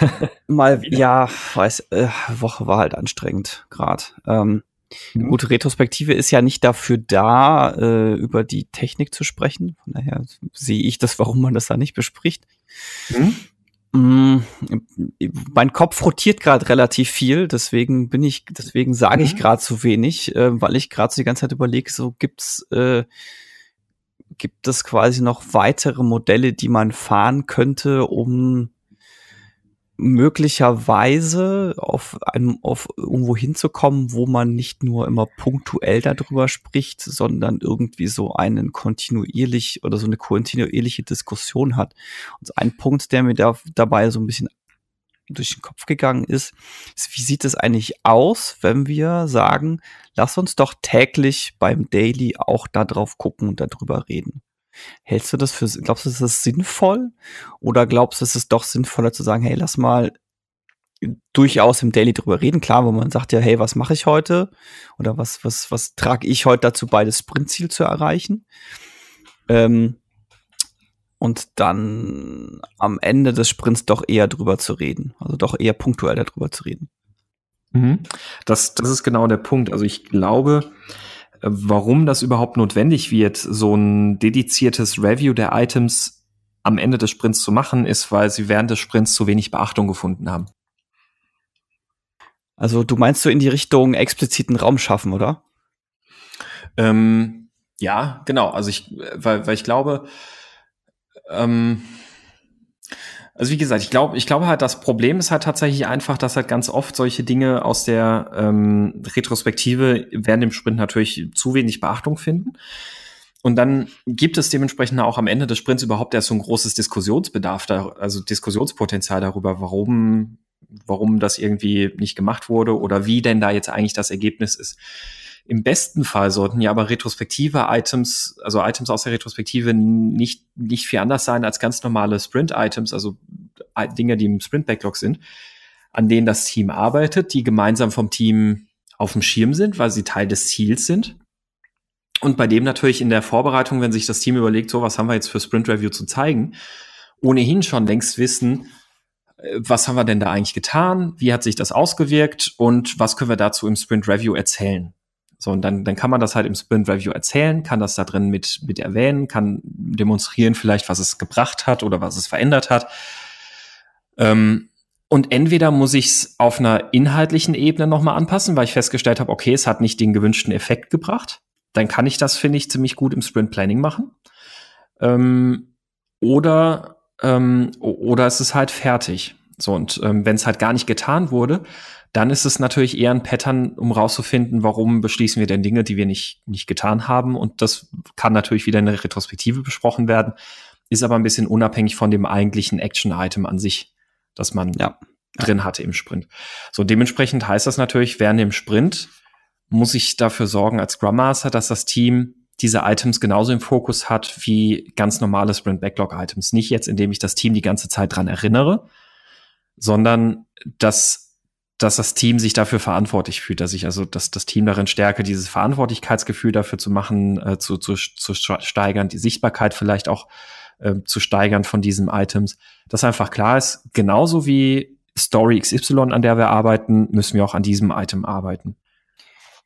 Mal, ja, weiß, äh, Woche war halt anstrengend gerade. Ähm, Mhm. Gute Retrospektive ist ja nicht dafür da, äh, über die Technik zu sprechen. Von daher sehe ich das, warum man das da nicht bespricht. Mhm. Mm, mein Kopf rotiert gerade relativ viel, deswegen bin ich, deswegen sage ich mhm. gerade zu wenig, äh, weil ich gerade so die ganze Zeit überlege, so gibt's äh, gibt es quasi noch weitere Modelle, die man fahren könnte, um möglicherweise auf einem, auf irgendwo hinzukommen, wo man nicht nur immer punktuell darüber spricht, sondern irgendwie so einen kontinuierlich oder so eine kontinuierliche Diskussion hat. Und ein Punkt, der mir da dabei so ein bisschen durch den Kopf gegangen ist, ist, wie sieht es eigentlich aus, wenn wir sagen, lass uns doch täglich beim Daily auch da drauf gucken und darüber reden. Hältst du das für, glaubst du, das sinnvoll? Oder glaubst du, es ist doch sinnvoller zu sagen, hey, lass mal durchaus im Daily drüber reden, klar, wo man sagt ja, hey, was mache ich heute? Oder was, was, was trage ich heute dazu bei, das Sprintziel zu erreichen? Ähm, und dann am Ende des Sprints doch eher drüber zu reden. Also doch eher punktuell darüber zu reden. Mhm. Das, das ist genau der Punkt. Also ich glaube, warum das überhaupt notwendig wird, so ein dediziertes Review der Items am Ende des Sprints zu machen, ist, weil sie während des Sprints zu wenig Beachtung gefunden haben. Also du meinst so in die Richtung expliziten Raum schaffen, oder? Ähm, ja, genau. Also ich, weil, weil ich glaube, ähm, also wie gesagt, ich glaube, ich glaube halt, das Problem ist halt tatsächlich einfach, dass halt ganz oft solche Dinge aus der ähm, Retrospektive während dem Sprint natürlich zu wenig Beachtung finden. Und dann gibt es dementsprechend auch am Ende des Sprints überhaupt erst so ein großes Diskussionsbedarf, da, also Diskussionspotenzial darüber, warum, warum das irgendwie nicht gemacht wurde oder wie denn da jetzt eigentlich das Ergebnis ist. Im besten Fall sollten ja aber retrospektive Items, also Items aus der Retrospektive nicht, nicht viel anders sein als ganz normale Sprint-Items, also Dinge, die im Sprint-Backlog sind, an denen das Team arbeitet, die gemeinsam vom Team auf dem Schirm sind, weil sie Teil des Ziels sind. Und bei dem natürlich in der Vorbereitung, wenn sich das Team überlegt, so was haben wir jetzt für Sprint Review zu zeigen, ohnehin schon längst wissen, äh, was haben wir denn da eigentlich getan? Wie hat sich das ausgewirkt? Und was können wir dazu im Sprint Review erzählen? So, und dann, dann kann man das halt im Sprint Review erzählen, kann das da drin mit, mit erwähnen, kann demonstrieren vielleicht, was es gebracht hat oder was es verändert hat. Ähm, und entweder muss ich es auf einer inhaltlichen Ebene nochmal anpassen, weil ich festgestellt habe, okay, es hat nicht den gewünschten Effekt gebracht. Dann kann ich das, finde ich, ziemlich gut im Sprint Planning machen. Ähm, oder, ähm, oder es ist halt fertig. So, und ähm, wenn es halt gar nicht getan wurde, dann ist es natürlich eher ein Pattern, um rauszufinden, warum beschließen wir denn Dinge, die wir nicht, nicht getan haben. Und das kann natürlich wieder in der Retrospektive besprochen werden, ist aber ein bisschen unabhängig von dem eigentlichen Action-Item an sich, das man ja. drin hatte im Sprint. So, dementsprechend heißt das natürlich, während dem Sprint muss ich dafür sorgen als Scrum Master, dass das Team diese Items genauso im Fokus hat wie ganz normale Sprint Backlog Items. Nicht jetzt, indem ich das Team die ganze Zeit dran erinnere, sondern dass dass das Team sich dafür verantwortlich fühlt, dass ich also, dass das Team darin stärke, dieses Verantwortlichkeitsgefühl dafür zu machen, äh, zu, zu, zu steigern, die Sichtbarkeit vielleicht auch äh, zu steigern von diesen Items. Dass einfach klar ist, genauso wie Story XY, an der wir arbeiten, müssen wir auch an diesem Item arbeiten.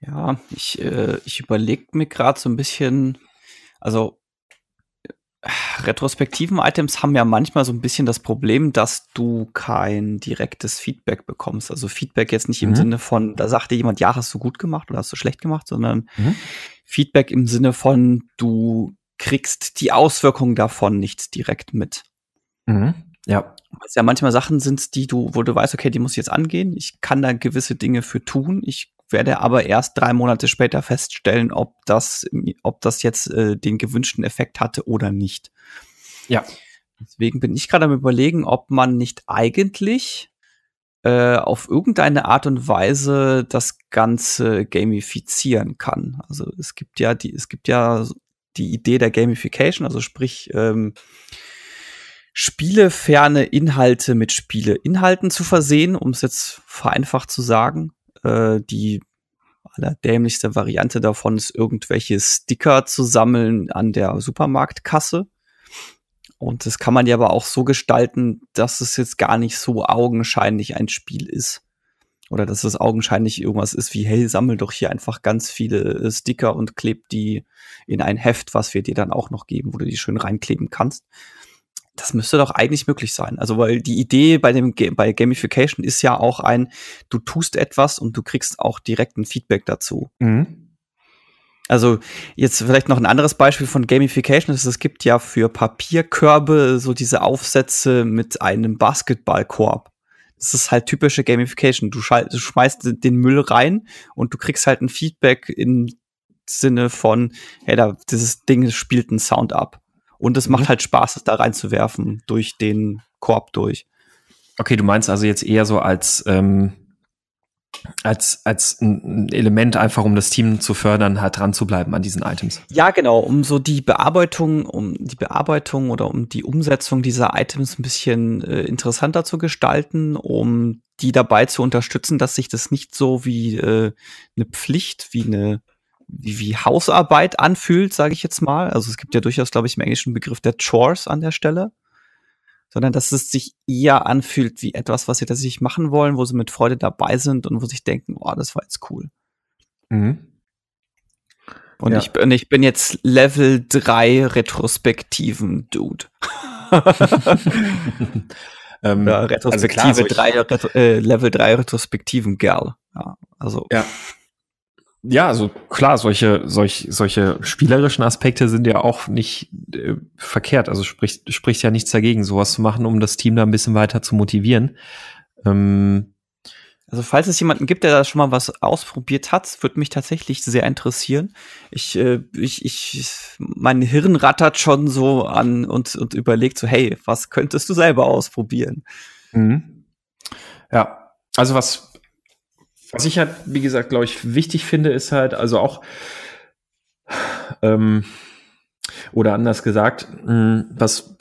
Ja, ich, äh, ich überlege mir gerade so ein bisschen, also retrospektiven Items haben ja manchmal so ein bisschen das Problem, dass du kein direktes Feedback bekommst. Also Feedback jetzt nicht im mhm. Sinne von, da sagt dir jemand, ja, hast du gut gemacht oder hast du schlecht gemacht, sondern mhm. Feedback im Sinne von, du kriegst die Auswirkungen davon nicht direkt mit. Mhm. Ja. Es ja manchmal Sachen sind, die du, wo du weißt, okay, die muss ich jetzt angehen. Ich kann da gewisse Dinge für tun. Ich werde aber erst drei Monate später feststellen, ob das, ob das jetzt äh, den gewünschten Effekt hatte oder nicht. Ja. Deswegen bin ich gerade am überlegen, ob man nicht eigentlich äh, auf irgendeine Art und Weise das Ganze gamifizieren kann. Also es gibt ja die, es gibt ja die Idee der Gamification, also sprich ähm, spieleferne Inhalte mit Spieleinhalten zu versehen, um es jetzt vereinfacht zu sagen. Äh, die allerdämlichste Variante davon ist, irgendwelche Sticker zu sammeln an der Supermarktkasse. Und das kann man ja aber auch so gestalten, dass es jetzt gar nicht so augenscheinlich ein Spiel ist. Oder dass es augenscheinlich irgendwas ist wie, hey, sammel doch hier einfach ganz viele äh, Sticker und kleb die in ein Heft, was wir dir dann auch noch geben, wo du die schön reinkleben kannst das müsste doch eigentlich möglich sein. Also, weil die Idee bei dem bei Gamification ist ja auch ein, du tust etwas und du kriegst auch direkt ein Feedback dazu. Mhm. Also jetzt vielleicht noch ein anderes Beispiel von Gamification ist, es gibt ja für Papierkörbe so diese Aufsätze mit einem Basketballkorb. Das ist halt typische Gamification. Du, du schmeißt den Müll rein und du kriegst halt ein Feedback im Sinne von, hey, da, dieses Ding spielt einen Sound ab. Und es mhm. macht halt Spaß, es da reinzuwerfen, durch den Korb durch. Okay, du meinst also jetzt eher so als, ähm, als, als ein Element einfach, um das Team zu fördern, halt dran zu bleiben an diesen Items. Ja, genau, um so die Bearbeitung, um die Bearbeitung oder um die Umsetzung dieser Items ein bisschen äh, interessanter zu gestalten, um die dabei zu unterstützen, dass sich das nicht so wie äh, eine Pflicht, wie eine wie, wie Hausarbeit anfühlt, sage ich jetzt mal. Also es gibt ja durchaus, glaube ich, im englischen Begriff der Chores an der Stelle sondern dass es sich eher anfühlt wie etwas, was sie tatsächlich machen wollen, wo sie mit Freude dabei sind und wo sie sich denken, oh, das war jetzt cool. Mhm. Und ja. ich, bin, ich bin jetzt Level 3 Retrospektiven Dude. ähm, ja, Retrospektive also klar, 3, Retro, äh, Level 3 Retrospektiven Girl. Ja, also. Ja, ja, also klar, solche, solch, solche spielerischen Aspekte sind ja auch nicht äh, verkehrt. Also spricht, spricht ja nichts dagegen, sowas zu machen, um das Team da ein bisschen weiter zu motivieren. Ähm, also falls es jemanden gibt, der da schon mal was ausprobiert hat, würde mich tatsächlich sehr interessieren. Ich, äh, ich, ich, mein Hirn rattert schon so an und, und überlegt so, hey, was könntest du selber ausprobieren? Mhm. Ja, also was, was ich halt, wie gesagt, glaube ich, wichtig finde, ist halt, also auch, ähm, oder anders gesagt, mh, hm, was,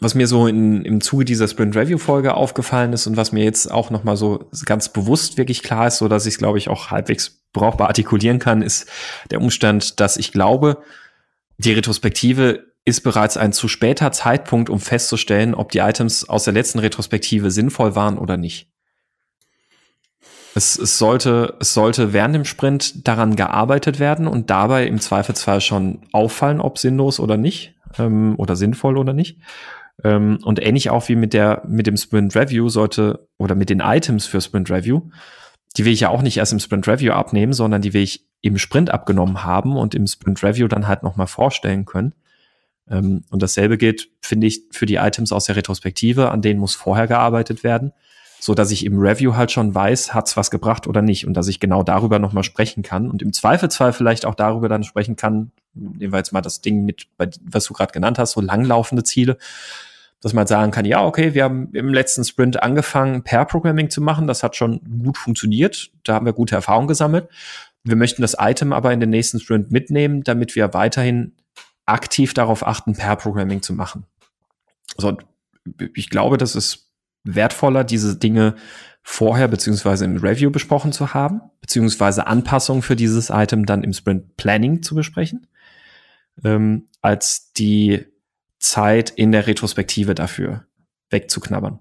was mir so in, im Zuge dieser Sprint Review Folge aufgefallen ist und was mir jetzt auch noch mal so ganz bewusst wirklich klar ist, so dass ich es glaube ich auch halbwegs brauchbar artikulieren kann, ist der Umstand, dass ich glaube, die Retrospektive ist bereits ein zu später Zeitpunkt, um festzustellen, ob die Items aus der letzten Retrospektive sinnvoll waren oder nicht. Es, es, sollte, es sollte während dem Sprint daran gearbeitet werden und dabei im Zweifelsfall schon auffallen, ob sinnlos oder nicht ähm, oder sinnvoll oder nicht. Ähm, und ähnlich auch wie mit der mit dem Sprint Review sollte oder mit den Items für Sprint Review, die will ich ja auch nicht erst im Sprint Review abnehmen, sondern die will ich im Sprint abgenommen haben und im Sprint Review dann halt noch mal vorstellen können. Ähm, und dasselbe gilt, finde ich, für die Items aus der Retrospektive, an denen muss vorher gearbeitet werden so dass ich im Review halt schon weiß, hat's was gebracht oder nicht und dass ich genau darüber nochmal sprechen kann und im Zweifelsfall vielleicht auch darüber dann sprechen kann, nehmen wir jetzt mal das Ding mit, was du gerade genannt hast, so langlaufende Ziele, dass man sagen kann, ja, okay, wir haben im letzten Sprint angefangen, Pair-Programming zu machen, das hat schon gut funktioniert, da haben wir gute Erfahrungen gesammelt. Wir möchten das Item aber in den nächsten Sprint mitnehmen, damit wir weiterhin aktiv darauf achten, Pair-Programming zu machen. Also ich glaube, das ist wertvoller, diese Dinge vorher beziehungsweise im Review besprochen zu haben, beziehungsweise Anpassungen für dieses Item dann im Sprint Planning zu besprechen, ähm, als die Zeit in der Retrospektive dafür wegzuknabbern.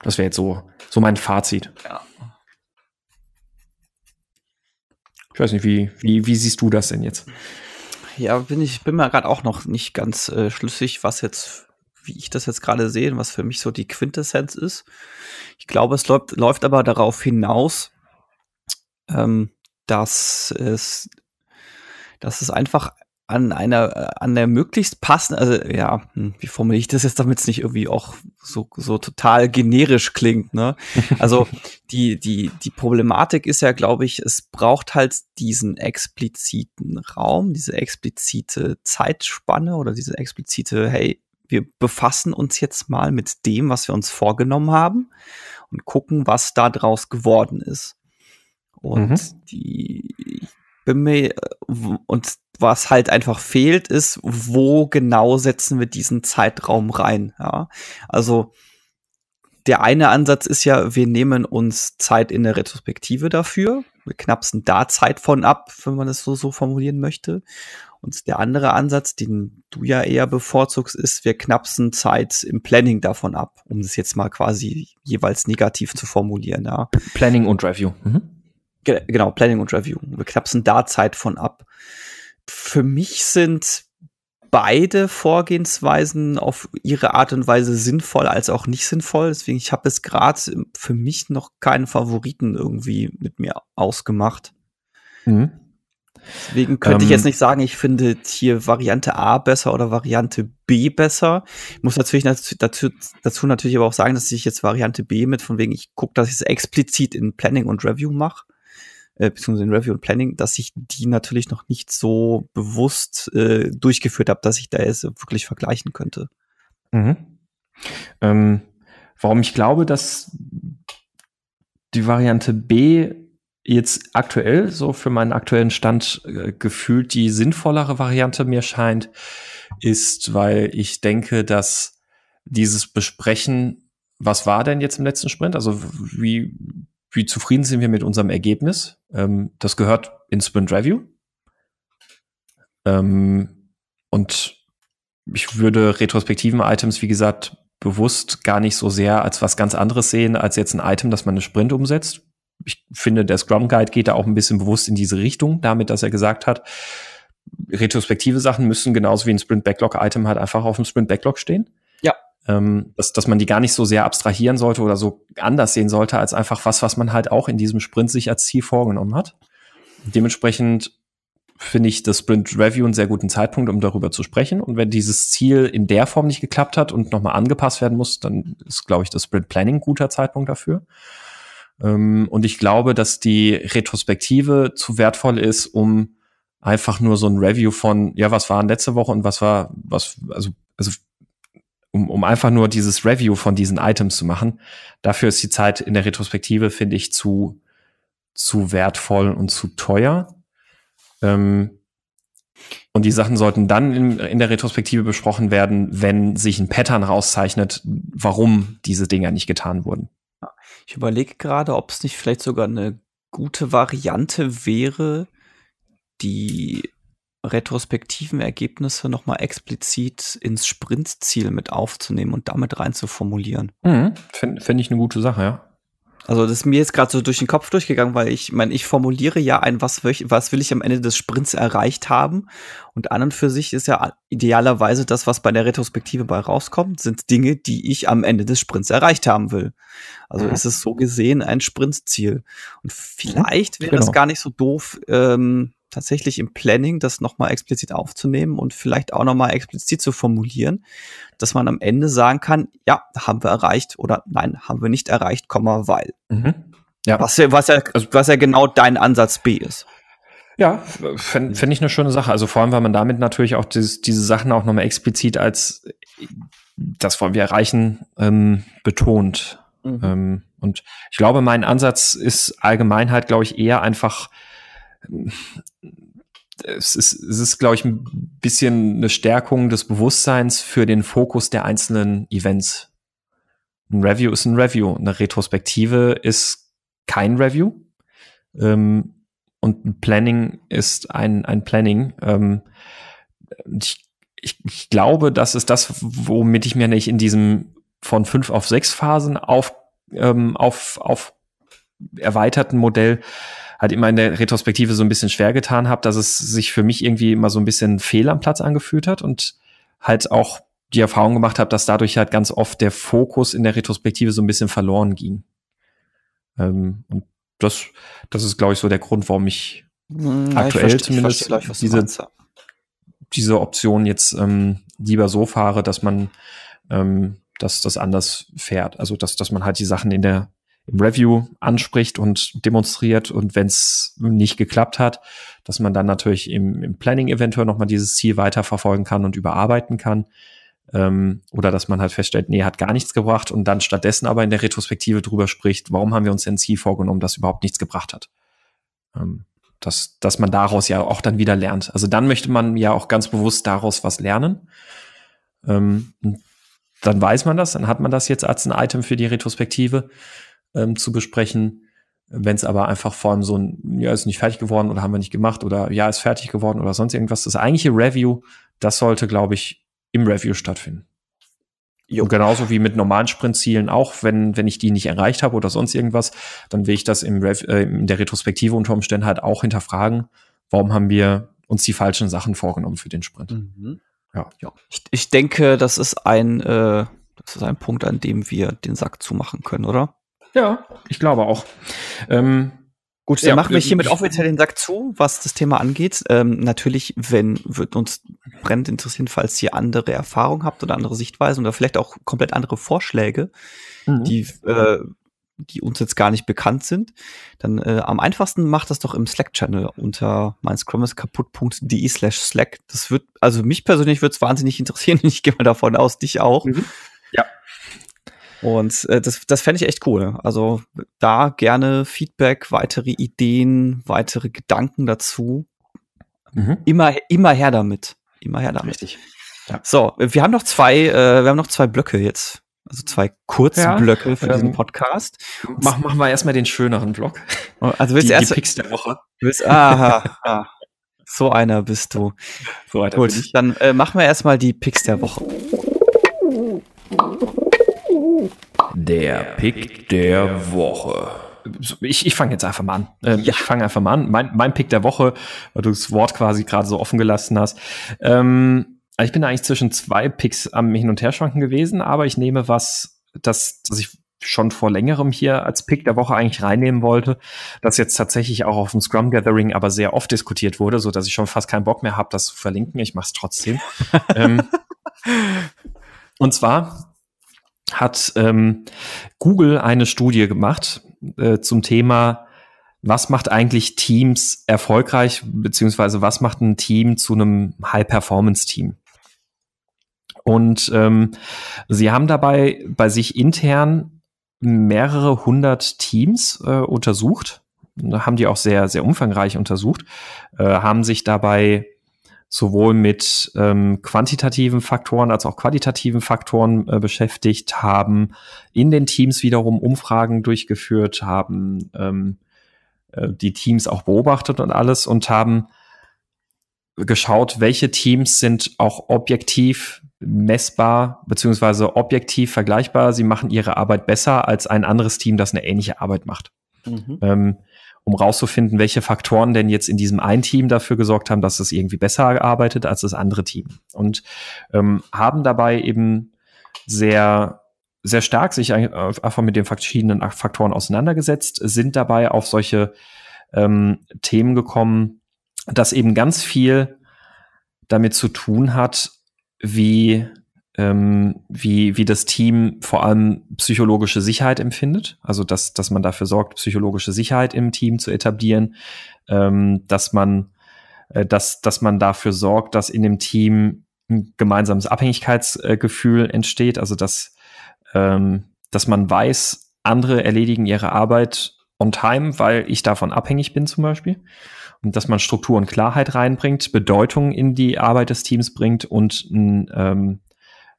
Das wäre jetzt so, so mein Fazit. Ja. Ich weiß nicht, wie, wie, wie siehst du das denn jetzt? Ja, bin ich bin mir gerade auch noch nicht ganz äh, schlüssig, was jetzt wie ich das jetzt gerade sehe, was für mich so die Quintessenz ist. Ich glaube, es läuft, läuft aber darauf hinaus, ähm, dass es, dass es einfach an einer, an der möglichst passenden, also ja, hm, wie formuliere ich das jetzt, damit es nicht irgendwie auch so, so total generisch klingt, ne? Also die, die, die Problematik ist ja, glaube ich, es braucht halt diesen expliziten Raum, diese explizite Zeitspanne oder diese explizite, hey, wir befassen uns jetzt mal mit dem, was wir uns vorgenommen haben und gucken, was da draus geworden ist. Und mhm. die bin mir, und was halt einfach fehlt, ist, wo genau setzen wir diesen Zeitraum rein, ja. Also, der eine Ansatz ist ja, wir nehmen uns Zeit in der Retrospektive dafür. Wir knapsen da Zeit von ab, wenn man es so, so formulieren möchte. Und der andere Ansatz, den du ja eher bevorzugst, ist, wir knapsen Zeit im Planning davon ab, um es jetzt mal quasi jeweils negativ zu formulieren. Ja. Planning und Review. Mhm. Genau, Planning und Review. Wir knapsen da Zeit von ab. Für mich sind beide Vorgehensweisen auf ihre Art und Weise sinnvoll als auch nicht sinnvoll. Deswegen, ich habe es gerade für mich noch keinen Favoriten irgendwie mit mir ausgemacht. Mhm. Deswegen könnte ähm, ich jetzt nicht sagen, ich finde hier Variante A besser oder Variante B besser. Ich muss natürlich dazu, dazu natürlich aber auch sagen, dass ich jetzt Variante B mit von wegen, ich gucke, dass ich es explizit in Planning und Review mache, äh, beziehungsweise in Review und Planning, dass ich die natürlich noch nicht so bewusst äh, durchgeführt habe, dass ich da jetzt wirklich vergleichen könnte. Mhm. Ähm, warum ich glaube, dass die Variante B jetzt aktuell, so für meinen aktuellen Stand, äh, gefühlt die sinnvollere Variante mir scheint, ist, weil ich denke, dass dieses Besprechen, was war denn jetzt im letzten Sprint? Also wie, wie zufrieden sind wir mit unserem Ergebnis? Ähm, das gehört in Sprint Review. Ähm, und ich würde retrospektiven Items, wie gesagt, bewusst gar nicht so sehr als was ganz anderes sehen, als jetzt ein Item, das man eine Sprint umsetzt. Ich finde, der Scrum Guide geht da auch ein bisschen bewusst in diese Richtung, damit, dass er gesagt hat, retrospektive Sachen müssen genauso wie ein Sprint Backlog Item halt einfach auf dem Sprint Backlog stehen. Ja. Ähm, dass, dass man die gar nicht so sehr abstrahieren sollte oder so anders sehen sollte, als einfach was, was man halt auch in diesem Sprint sich als Ziel vorgenommen hat. Dementsprechend finde ich das Sprint Review einen sehr guten Zeitpunkt, um darüber zu sprechen. Und wenn dieses Ziel in der Form nicht geklappt hat und nochmal angepasst werden muss, dann ist, glaube ich, das Sprint Planning ein guter Zeitpunkt dafür. Ähm, und ich glaube, dass die Retrospektive zu wertvoll ist, um einfach nur so ein Review von, ja, was war letzte Woche und was war, was, also, also um, um einfach nur dieses Review von diesen Items zu machen. Dafür ist die Zeit in der Retrospektive, finde ich, zu, zu wertvoll und zu teuer. Ähm, und die Sachen sollten dann in, in, der Retrospektive besprochen werden, wenn sich ein Pattern rauszeichnet, warum diese Dinger nicht getan wurden. Ich überlege gerade, ob es nicht vielleicht sogar eine gute Variante wäre, die retrospektiven Ergebnisse nochmal explizit ins Sprintziel mit aufzunehmen und damit rein zu formulieren. Mhm, Finde find ich eine gute Sache, ja. Also das ist mir jetzt gerade so durch den Kopf durchgegangen, weil ich meine, ich formuliere ja ein, was, was will ich am Ende des Sprints erreicht haben. Und an und für sich ist ja idealerweise das, was bei der Retrospektive bei rauskommt, sind Dinge, die ich am Ende des Sprints erreicht haben will. Also mhm. ist es so gesehen ein Sprintziel. Und vielleicht wäre genau. das gar nicht so doof, ähm, tatsächlich im Planning das nochmal explizit aufzunehmen und vielleicht auch nochmal explizit zu formulieren, dass man am Ende sagen kann, ja, haben wir erreicht oder nein, haben wir nicht erreicht, Komma, weil. Mhm. Ja. Was, was, ja, also, was ja genau dein Ansatz B ist. Ja, fände fänd ich eine schöne Sache. Also vor allem, weil man damit natürlich auch dieses, diese Sachen auch nochmal explizit als das wollen wir erreichen, ähm, betont. Mhm. Ähm, und ich glaube, mein Ansatz ist allgemein halt, glaube ich, eher einfach es ist, es ist, glaube ich, ein bisschen eine Stärkung des Bewusstseins für den Fokus der einzelnen Events. Ein Review ist ein Review, eine Retrospektive ist kein Review. Ähm, und ein Planning ist ein, ein Planning. Ähm, ich, ich, ich glaube, das ist das, womit ich mir nicht in diesem von fünf auf sechs Phasen auf, ähm, auf, auf erweiterten Modell halt immer in der Retrospektive so ein bisschen schwer getan habe, dass es sich für mich irgendwie immer so ein bisschen fehl am Platz angefühlt hat und halt auch die Erfahrung gemacht habe, dass dadurch halt ganz oft der Fokus in der Retrospektive so ein bisschen verloren ging. Ähm, und das, das ist, glaube ich, so der Grund, warum ich hm, ja, aktuell ich zumindest gleich, diese, diese Option jetzt ähm, lieber so fahre, dass man ähm, dass das anders fährt. Also dass, dass man halt die Sachen in der im Review anspricht und demonstriert und wenn es nicht geklappt hat, dass man dann natürlich im, im Planning eventuell nochmal dieses Ziel weiterverfolgen kann und überarbeiten kann. Ähm, oder dass man halt feststellt, nee, hat gar nichts gebracht und dann stattdessen aber in der Retrospektive drüber spricht, warum haben wir uns denn ein Ziel vorgenommen, das überhaupt nichts gebracht hat. Ähm, dass, dass man daraus ja auch dann wieder lernt. Also dann möchte man ja auch ganz bewusst daraus was lernen. Ähm, dann weiß man das, dann hat man das jetzt als ein Item für die Retrospektive ähm, zu besprechen. Wenn es aber einfach von so ein, ja, ist nicht fertig geworden oder haben wir nicht gemacht oder ja, ist fertig geworden oder sonst irgendwas, das eigentliche Review, das sollte, glaube ich, im Review stattfinden. Jo. Und genauso wie mit normalen Sprintzielen auch, wenn, wenn ich die nicht erreicht habe oder sonst irgendwas, dann will ich das im Rev, äh, in der Retrospektive unter Umständen halt auch hinterfragen, warum haben wir uns die falschen Sachen vorgenommen für den Sprint. Mhm. Ja. ja. Ich, ich denke, das ist ein, äh, das ist ein Punkt, an dem wir den Sack zumachen können, oder? Ja, ich glaube auch. Ähm, Gut, dann ja, machen wir hiermit offiziell den Sack zu, was das Thema angeht. Ähm, natürlich, wenn wird uns brennend interessieren, falls ihr andere Erfahrungen habt oder andere Sichtweisen oder vielleicht auch komplett andere Vorschläge, mhm. die äh, die uns jetzt gar nicht bekannt sind, dann äh, am einfachsten macht das doch im Slack-Channel unter meinscrumiskaputt.de slash Slack. Das wird, also mich persönlich würde es wahnsinnig interessieren. Ich gehe mal davon aus, dich auch. Mhm. Ja. Und äh, das, das fände ich echt cool. Also da gerne Feedback, weitere Ideen, weitere Gedanken dazu. Mhm. Immer, immer her damit. Immer her damit. Richtig. Ja. So, wir haben noch zwei, äh, wir haben noch zwei Blöcke jetzt. Also zwei kurze ja, Blöcke für ähm, diesen Podcast. Mach, machen wir erstmal den schöneren Block. Oh, also willst die, erst, die Picks der Woche. Willst, aha, ah, so einer bist du. So einer Gut, dann äh, machen wir erstmal die Picks der Woche. Der Pick der Woche. Ich, ich fange jetzt einfach mal an. Ähm, ja. Ich fange einfach mal an. Mein, mein Pick der Woche, weil du das Wort quasi gerade so offen gelassen hast. Ähm, also ich bin eigentlich zwischen zwei Picks am Hin- und Herschwanken gewesen, aber ich nehme was, das, das ich schon vor längerem hier als Pick der Woche eigentlich reinnehmen wollte, das jetzt tatsächlich auch auf dem Scrum Gathering aber sehr oft diskutiert wurde, so dass ich schon fast keinen Bock mehr habe, das zu verlinken. Ich mache es trotzdem. ähm, und zwar hat ähm, Google eine Studie gemacht äh, zum Thema, was macht eigentlich Teams erfolgreich, beziehungsweise was macht ein Team zu einem High-Performance-Team? Und ähm, sie haben dabei bei sich intern mehrere hundert Teams äh, untersucht, haben die auch sehr, sehr umfangreich untersucht, äh, haben sich dabei sowohl mit ähm, quantitativen Faktoren als auch qualitativen Faktoren äh, beschäftigt, haben in den Teams wiederum Umfragen durchgeführt, haben ähm, äh, die Teams auch beobachtet und alles und haben geschaut, welche Teams sind auch objektiv messbar beziehungsweise objektiv vergleichbar. Sie machen ihre Arbeit besser als ein anderes Team, das eine ähnliche Arbeit macht. Mhm. Ähm, um rauszufinden, welche Faktoren denn jetzt in diesem einen Team dafür gesorgt haben, dass es irgendwie besser arbeitet als das andere Team. Und ähm, haben dabei eben sehr sehr stark sich einfach mit den verschiedenen Faktoren auseinandergesetzt, sind dabei auf solche ähm, Themen gekommen, dass eben ganz viel damit zu tun hat, wie ähm, wie, wie das Team vor allem psychologische Sicherheit empfindet. Also, dass, dass man dafür sorgt, psychologische Sicherheit im Team zu etablieren, ähm, dass man, äh, dass, dass man dafür sorgt, dass in dem Team ein gemeinsames Abhängigkeitsgefühl äh, entsteht. Also, dass, ähm, dass man weiß, andere erledigen ihre Arbeit on time, weil ich davon abhängig bin zum Beispiel. Und dass man Struktur und Klarheit reinbringt, Bedeutung in die Arbeit des Teams bringt und ein, ähm,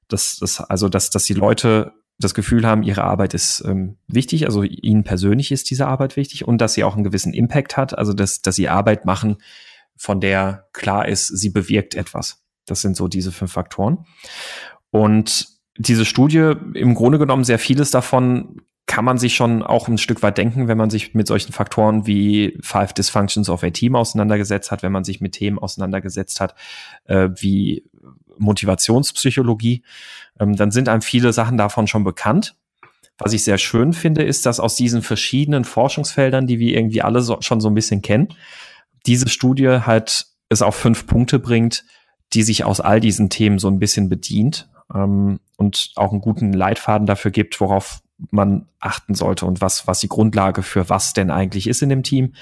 dass, dass, also, dass, dass die Leute das Gefühl haben, ihre Arbeit ist ähm, wichtig, also ihnen persönlich ist diese Arbeit wichtig und dass sie auch einen gewissen Impact hat, also dass, dass sie Arbeit machen, von der klar ist, sie bewirkt etwas. Das sind so diese fünf Faktoren. Und diese Studie, im Grunde genommen, sehr vieles davon kann man sich schon auch ein Stück weit denken, wenn man sich mit solchen Faktoren wie Five Dysfunctions of a Team auseinandergesetzt hat, wenn man sich mit Themen auseinandergesetzt hat, äh, wie Motivationspsychologie, ähm, dann sind einem viele Sachen davon schon bekannt. Was ich sehr schön finde, ist, dass aus diesen verschiedenen Forschungsfeldern, die wir irgendwie alle so, schon so ein bisschen kennen, diese Studie halt es auf fünf Punkte bringt, die sich aus all diesen Themen so ein bisschen bedient ähm, und auch einen guten Leitfaden dafür gibt, worauf man achten sollte und was, was die Grundlage für was denn eigentlich ist in dem Team.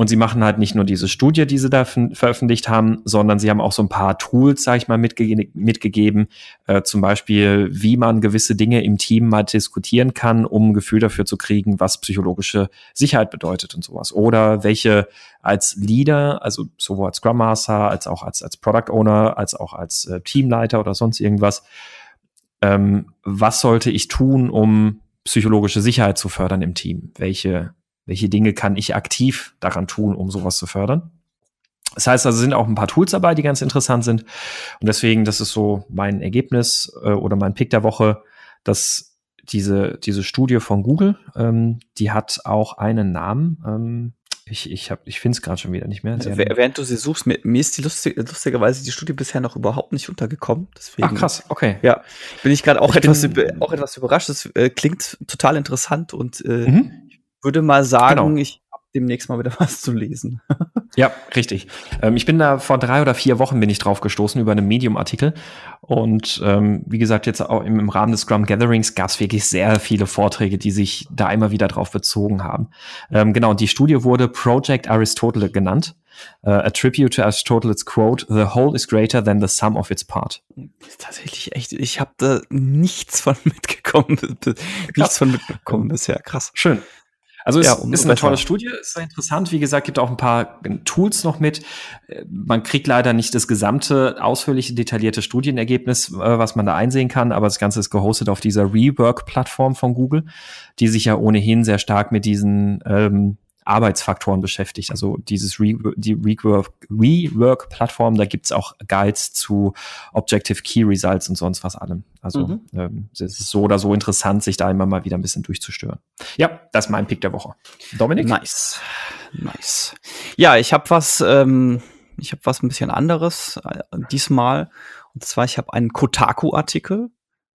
Und sie machen halt nicht nur diese Studie, die sie da veröffentlicht haben, sondern sie haben auch so ein paar Tools, sage ich mal, mitge mitgegeben, äh, zum Beispiel, wie man gewisse Dinge im Team mal diskutieren kann, um ein Gefühl dafür zu kriegen, was psychologische Sicherheit bedeutet und sowas. Oder welche als Leader, also sowohl als Scrum Master, als auch als, als Product Owner, als auch als äh, Teamleiter oder sonst irgendwas, ähm, was sollte ich tun, um psychologische Sicherheit zu fördern im Team? Welche welche Dinge kann ich aktiv daran tun, um sowas zu fördern. Das heißt also, sind auch ein paar Tools dabei, die ganz interessant sind. Und deswegen, das ist so mein Ergebnis äh, oder mein Pick der Woche, dass diese, diese Studie von Google, ähm, die hat auch einen Namen. Ähm, ich, ich, ich finde es gerade schon wieder nicht mehr. Sie Während du sie suchst, mir, mir ist die lustig, lustigerweise die Studie bisher noch überhaupt nicht untergekommen. Deswegen, Ach krass, okay. Ja, bin ich gerade auch, etwas, auch etwas überrascht. Das äh, klingt total interessant und äh, mhm würde mal sagen, genau. ich habe demnächst mal wieder was zu lesen. Ja, richtig. Ähm, ich bin da vor drei oder vier Wochen bin ich drauf gestoßen über einen Medium-Artikel. Und ähm, wie gesagt, jetzt auch im, im Rahmen des Scrum Gatherings gab es wirklich sehr viele Vorträge, die sich da immer wieder drauf bezogen haben. Ähm, genau, die Studie wurde Project Aristotle genannt. Uh, a tribute to Aristotle's quote, the whole is greater than the sum of its part. Tatsächlich echt, ich habe da nichts von mitgekommen, nichts von mitbekommen bisher. Krass. Schön. Also es ja, ist eine tolle Studie, ist sehr interessant. Wie gesagt, gibt auch ein paar Tools noch mit. Man kriegt leider nicht das gesamte ausführliche, detaillierte Studienergebnis, äh, was man da einsehen kann, aber das Ganze ist gehostet auf dieser Rework-Plattform von Google, die sich ja ohnehin sehr stark mit diesen ähm, Arbeitsfaktoren beschäftigt. Also dieses Re die Rework-Plattform, da gibt's auch Guides zu Objective Key Results und sonst was allem. Also mhm. ähm, es ist so oder so interessant, sich da immer mal wieder ein bisschen durchzustören. Ja, das ist mein Pick der Woche. Dominik? Nice. Nice. Ja, ich habe was, ähm, ich habe was ein bisschen anderes äh, diesmal. Und zwar, ich habe einen Kotaku-Artikel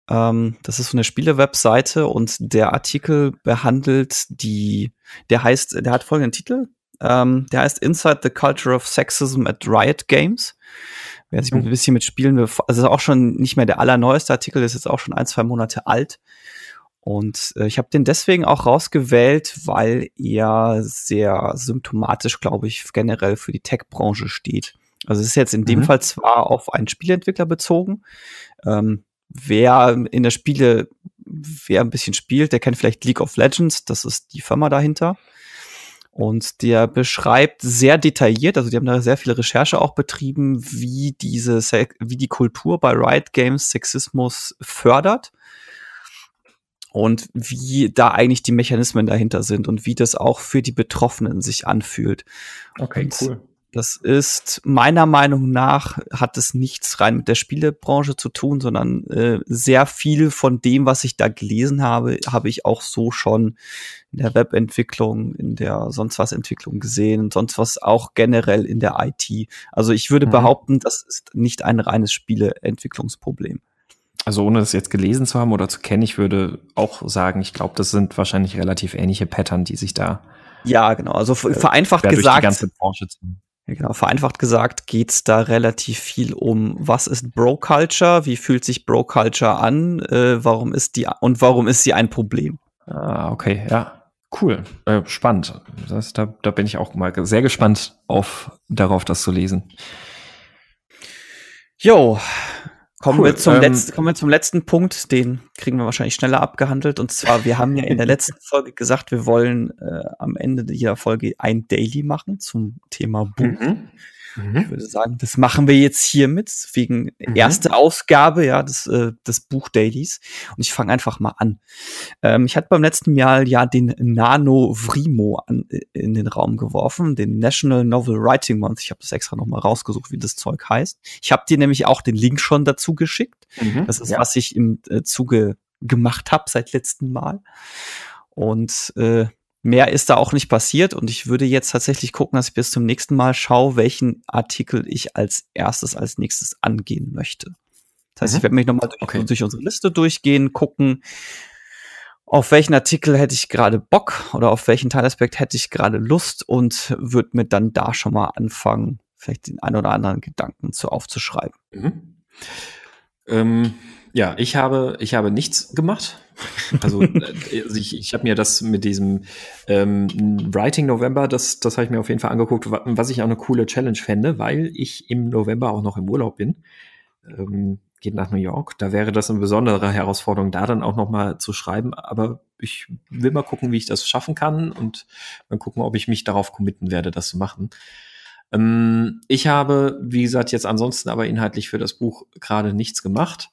ähm, das ist so eine Spielewebseite und der Artikel behandelt die, der heißt, der hat folgenden Titel. Ähm, der heißt Inside the Culture of Sexism at Riot Games. Wer sich mhm. ein bisschen mit Spielen, also ist auch schon nicht mehr der allerneueste Artikel, ist jetzt auch schon ein, zwei Monate alt. Und äh, ich habe den deswegen auch rausgewählt, weil er sehr symptomatisch, glaube ich, generell für die Tech-Branche steht. Also es ist jetzt in dem mhm. Fall zwar auf einen Spielentwickler bezogen, ähm, wer in der Spiele, wer ein bisschen spielt, der kennt vielleicht League of Legends, das ist die Firma dahinter. Und der beschreibt sehr detailliert, also die haben da sehr viele Recherche auch betrieben, wie diese, wie die Kultur bei Riot Games Sexismus fördert und wie da eigentlich die Mechanismen dahinter sind und wie das auch für die Betroffenen sich anfühlt. Okay, und cool. Das ist meiner Meinung nach hat es nichts rein mit der Spielebranche zu tun, sondern äh, sehr viel von dem, was ich da gelesen habe, habe ich auch so schon in der Webentwicklung, in der sonst was Entwicklung gesehen und sonst was auch generell in der IT. Also ich würde mhm. behaupten, das ist nicht ein reines Spieleentwicklungsproblem. Also ohne das jetzt gelesen zu haben oder zu kennen, ich würde auch sagen, ich glaube, das sind wahrscheinlich relativ ähnliche Pattern, die sich da ja, genau. Also äh, vereinfacht gesagt. Ja, genau. Vereinfacht gesagt geht's da relativ viel um, was ist Bro-Culture, wie fühlt sich Bro-Culture an, äh, warum ist die und warum ist sie ein Problem? Ah, okay, ja. Cool, äh, spannend. Das da, da bin ich auch mal sehr gespannt auf darauf, das zu lesen. Jo, Kommen, cool. wir zum ähm, letzten, kommen wir zum letzten Punkt, den kriegen wir wahrscheinlich schneller abgehandelt. Und zwar, wir haben ja in der letzten Folge gesagt, wir wollen äh, am Ende jeder Folge ein Daily machen zum Thema Buch. Mhm. Mhm. Ich würde sagen, das machen wir jetzt hiermit, wegen mhm. erste Ausgabe, ja, des, äh, des Buch-Dailies. Und ich fange einfach mal an. Ähm, ich hatte beim letzten Jahr ja den Nano Vrimo an, äh, in den Raum geworfen, den National Novel Writing Month. Ich habe das extra nochmal rausgesucht, wie das Zeug heißt. Ich habe dir nämlich auch den Link schon dazu geschickt. Mhm. Das ist, ja. was ich im äh, Zuge gemacht habe seit letztem Mal. Und äh, mehr ist da auch nicht passiert und ich würde jetzt tatsächlich gucken, dass ich bis zum nächsten Mal schaue, welchen Artikel ich als erstes als nächstes angehen möchte. Das heißt, mhm. ich werde mich nochmal durch, okay. durch unsere Liste durchgehen, gucken, auf welchen Artikel hätte ich gerade Bock oder auf welchen Teilaspekt hätte ich gerade Lust und würde mir dann da schon mal anfangen, vielleicht den ein oder anderen Gedanken zu aufzuschreiben. Mhm. Ähm, ja, ich habe, ich habe nichts gemacht. Also, äh, also ich, ich habe mir das mit diesem ähm, Writing November, das, das habe ich mir auf jeden Fall angeguckt, was ich auch eine coole Challenge fände, weil ich im November auch noch im Urlaub bin. Ähm, geht nach New York. Da wäre das eine besondere Herausforderung, da dann auch noch mal zu schreiben. Aber ich will mal gucken, wie ich das schaffen kann und mal gucken, ob ich mich darauf committen werde, das zu machen. Ähm, ich habe, wie gesagt, jetzt ansonsten aber inhaltlich für das Buch gerade nichts gemacht.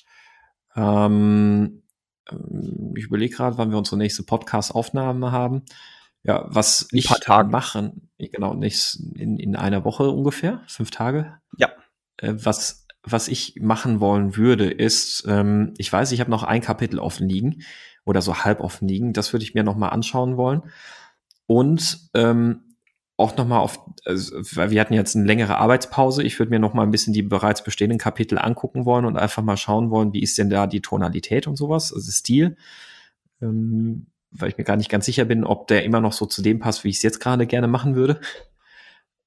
Ähm, ähm, ich überlege gerade, wann wir unsere nächste Podcast-Aufnahme haben. Ja, was ich paar Tagen. machen, genau, nächst, in, in einer Woche ungefähr, fünf Tage. Ja. Äh, was, was ich machen wollen würde, ist, ähm, ich weiß, ich habe noch ein Kapitel offen liegen oder so halb offen liegen. Das würde ich mir noch mal anschauen wollen. Und ähm, auch noch mal auf, also, wir hatten jetzt eine längere Arbeitspause. Ich würde mir noch mal ein bisschen die bereits bestehenden Kapitel angucken wollen und einfach mal schauen wollen, wie ist denn da die Tonalität und sowas, also Stil. Ähm, weil ich mir gar nicht ganz sicher bin, ob der immer noch so zu dem passt, wie ich es jetzt gerade gerne machen würde.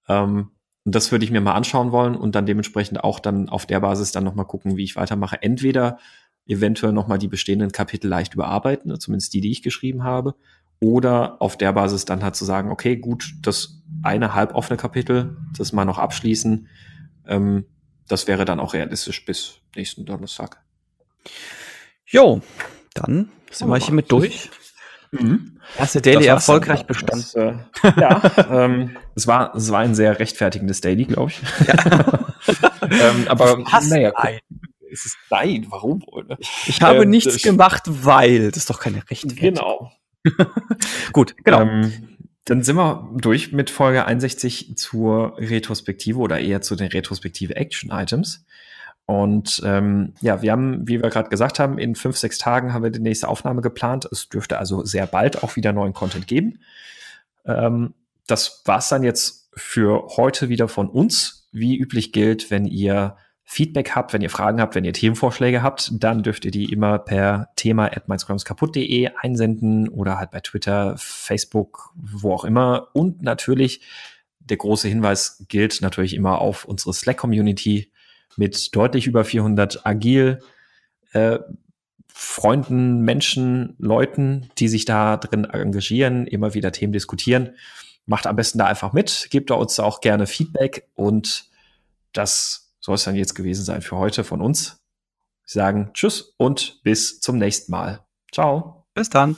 Ähm, und das würde ich mir mal anschauen wollen und dann dementsprechend auch dann auf der Basis dann nochmal gucken, wie ich weitermache. Entweder eventuell nochmal die bestehenden Kapitel leicht überarbeiten, zumindest die, die ich geschrieben habe, oder auf der Basis dann halt zu sagen, okay, gut, das eine halboffene Kapitel, das mal noch abschließen, ähm, das wäre dann auch realistisch bis nächsten Donnerstag. Jo, dann sind wir hiermit durch. Mhm. Erste Daily erfolgreich bestanden. Das, äh, ja, ähm, es, war, es war ein sehr rechtfertigendes Daily, glaube ich. Ja. ähm, aber naja, es ist nein, warum wohl? Ne? Ich habe ähm, nichts gemacht, weil das ist doch keine Rechtfertigung. Genau. Gut, genau. Ähm, dann sind wir durch mit Folge 61 zur Retrospektive oder eher zu den Retrospektive Action Items. Und ähm, ja, wir haben, wie wir gerade gesagt haben, in fünf, sechs Tagen haben wir die nächste Aufnahme geplant. Es dürfte also sehr bald auch wieder neuen Content geben. Ähm, das war's dann jetzt für heute wieder von uns. Wie üblich gilt, wenn ihr Feedback habt, wenn ihr Fragen habt, wenn ihr Themenvorschläge habt, dann dürft ihr die immer per Thema at kaputt.de einsenden oder halt bei Twitter, Facebook, wo auch immer. Und natürlich, der große Hinweis gilt natürlich immer auf unsere Slack-Community mit deutlich über 400 agil äh, Freunden, Menschen, Leuten, die sich da drin engagieren, immer wieder Themen diskutieren. Macht am besten da einfach mit, gebt da uns auch gerne Feedback und das soll es dann jetzt gewesen sein für heute von uns. Wir sagen Tschüss und bis zum nächsten Mal. Ciao. Bis dann.